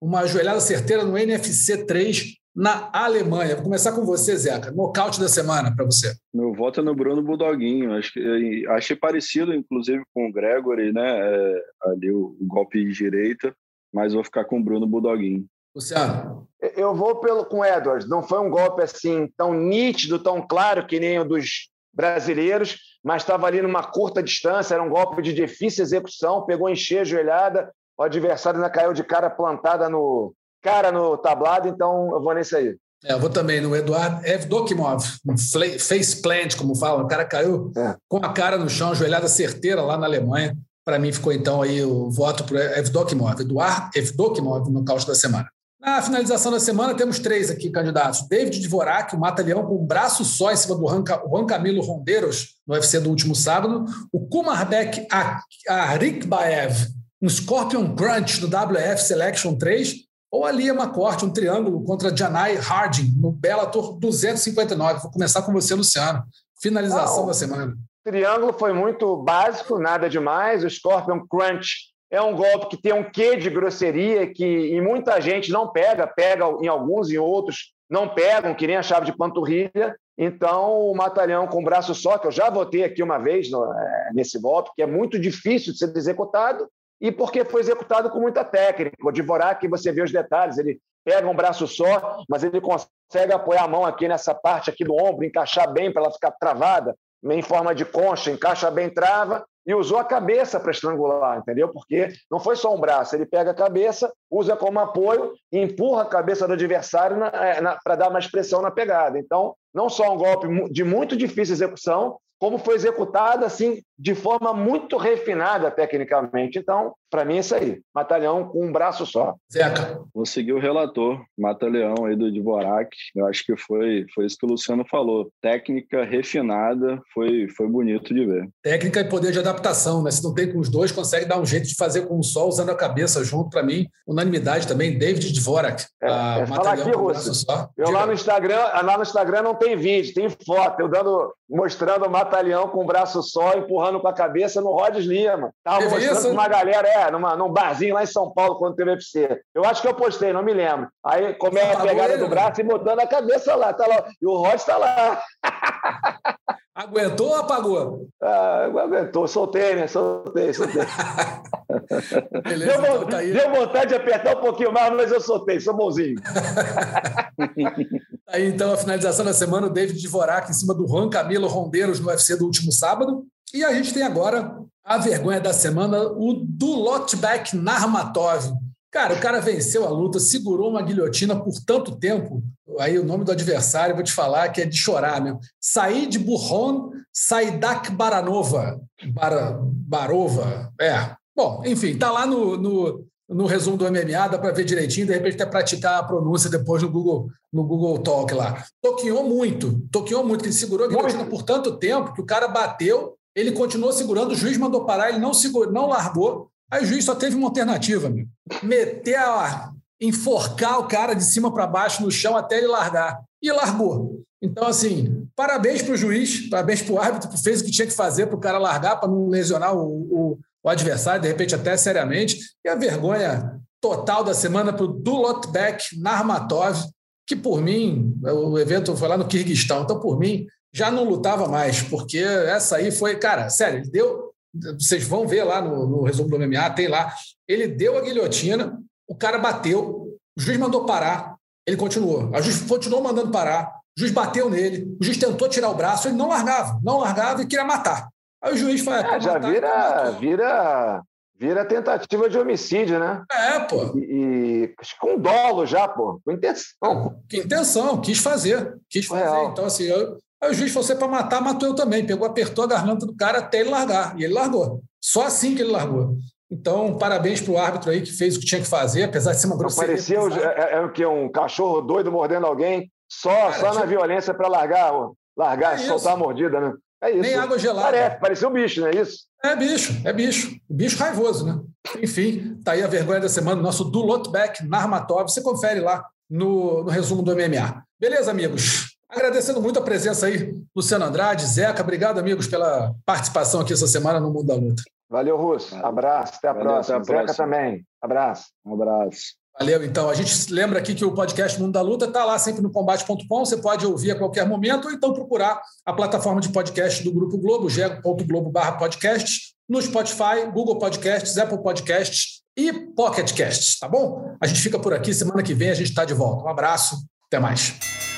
uma joelhada certeira no NFC 3 na Alemanha. Vou começar com você, Zeca. Nocaute da semana para você. Meu voto é no Bruno Budoguinho. Acho que, achei parecido, inclusive, com o Gregory, né? É, ali o, o, golpe de direita, mas vou ficar com o Bruno Budoguinho. Luciano? Eu vou pelo, com o Edwards. Não foi um golpe assim tão nítido, tão claro que nem o dos brasileiros, mas estava ali numa curta distância, era um golpe de difícil execução, pegou em cheia a joelhada, o adversário ainda caiu de cara plantada no, cara no tablado, então eu vou nesse aí. É, eu vou também no Eduardo Evdokimov, face plant, como fala. O cara caiu é. com a cara no chão, joelhada certeira lá na Alemanha. Para mim ficou então aí o voto para Evdokimov, Eduardo Evdokimov no caos da semana. Na finalização da semana, temos três aqui candidatos. David Dvorak, o mata-leão com um braço só em cima do Juan Camilo Rondeiros, no UFC do último sábado. O Kumarbek Arikbaev, um Scorpion Crunch no WF Selection 3 ou a Lia McCourt, um triângulo contra Janai Harding, no Bellator 259. Vou começar com você, Luciano. Finalização da semana. O triângulo foi muito básico, nada demais. O Scorpion Crunch é um golpe que tem um quê de grosseria que em muita gente não pega, pega em alguns e outros não pegam, que nem a chave de panturrilha. Então, o matalhão com o braço só, que eu já votei aqui uma vez no, é, nesse golpe, que é muito difícil de ser executado, e porque foi executado com muita técnica. O Dvorak, você vê os detalhes, ele pega um braço só, mas ele consegue apoiar a mão aqui nessa parte aqui do ombro, encaixar bem para ela ficar travada, em forma de concha, encaixa bem, trava, e usou a cabeça para estrangular, entendeu? Porque não foi só um braço, ele pega a cabeça, usa como apoio e empurra a cabeça do adversário é, para dar mais pressão na pegada. Então, não só um golpe de muito difícil execução, como foi executada assim de forma muito refinada tecnicamente. Então, para mim, é isso aí. Mata-leão com um braço só. Zeca. Vou seguir o relator, Mata-leão aí do Dvorak. Eu acho que foi, foi isso que o Luciano falou. Técnica refinada, foi, foi bonito de ver. Técnica e poder de adaptação, né? Se não tem com os dois, consegue dar um jeito de fazer com um só, usando a cabeça junto. Para mim, unanimidade também, David Dvorak. É, é falar aqui, Russo. Eu lá no Instagram, lá no Instagram não tem vídeo, tem foto. Eu dando, mostrando o Mata-leão com o braço só, empurrando com a cabeça no Rhodes Lima. Tava Teve mostrando isso? uma galera, é, numa, num barzinho lá em São Paulo, quando teve UFC. Eu acho que eu postei, não me lembro. Aí come a pegada ele, do braço e botando a cabeça lá, tá lá. E o Rhodes tá lá. Aguentou ou apagou? Ah, aguentou, soltei, né? Soltei, soltei. Beleza, deu, então tá deu, vontade de apertar um pouquinho mais, mas eu soltei, sou bonzinho. aí então a finalização da semana, o David Dvorak em cima do Juan Camilo Rondeiros no UFC do último sábado. E a gente tem agora a vergonha da semana, o Dulotbek Narmatov. Cara, o cara venceu a luta, segurou uma guilhotina por tanto tempo. Aí o nome do adversário, vou te falar, que é de chorar mesmo. Said Burron Saidak Baranova. Bar, Barova. É. Bom, enfim, tá lá no, no, no resumo do MMA, dá para ver direitinho, de repente até praticar a pronúncia depois no Google, no Google Talk lá. Toqueou muito, toqueou muito, que ele segurou a guilhotina por tanto tempo que o cara bateu ele continuou segurando, o juiz mandou parar, ele não segurou, não largou. Aí o juiz só teve uma alternativa, meu. meter a enforcar o cara de cima para baixo no chão até ele largar. E largou. Então, assim, parabéns para o juiz, parabéns para o árbitro que fez o que tinha que fazer para o cara largar, para não lesionar o, o, o, adversário, de repente até seriamente. E a vergonha total da semana para o Dulotbek Narmatov, que por mim, o evento foi lá no Kirguistão, então por mim, já não lutava mais, porque essa aí foi, cara, sério, ele deu. Vocês vão ver lá no, no resumo do MMA, tem lá. Ele deu a guilhotina, o cara bateu, o juiz mandou parar, ele continuou. A juiz continuou mandando parar, o juiz bateu nele, o juiz tentou tirar o braço, ele não largava, não largava e queria matar. Aí o juiz foi. É, já matar, vira, vira, vira tentativa de homicídio, né? É, pô. E, e com dolo já, pô. Com intenção. Com intenção, quis fazer. Quis fazer. Real. Então, assim, eu, Aí o juiz falou: você para matar, matou eu também. Pegou, apertou a garganta do cara até ele largar. E ele largou. Só assim que ele largou. Então, parabéns para o árbitro aí que fez o que tinha que fazer, apesar de ser uma grosseria. Parecia é, é, o que? Um cachorro doido mordendo alguém, só, cara, só na violência para largar, largar, é soltar a mordida, né? É isso. Nem água gelada. Parece, parecia um bicho, não é isso? É bicho, é bicho. Bicho raivoso, né? Enfim, tá aí a vergonha da semana, nosso Dulotback Narmatov. Você confere lá no, no resumo do MMA. Beleza, amigos? Agradecendo muito a presença aí, Luciano Andrade, Zeca. Obrigado, amigos, pela participação aqui essa semana no Mundo da Luta. Valeu, Russo. Abraço. Até a Valeu, próxima. Até a próxima. Zeca também. Abraço. Um abraço. Valeu, então. A gente lembra aqui que o podcast Mundo da Luta está lá sempre no combate.com. Você pode ouvir a qualquer momento ou então procurar a plataforma de podcast do Grupo Globo, ge.globo.podcast, no Spotify, Google Podcasts, Apple Podcasts e Pocket Casts, tá bom? A gente fica por aqui. Semana que vem a gente está de volta. Um abraço. Até mais.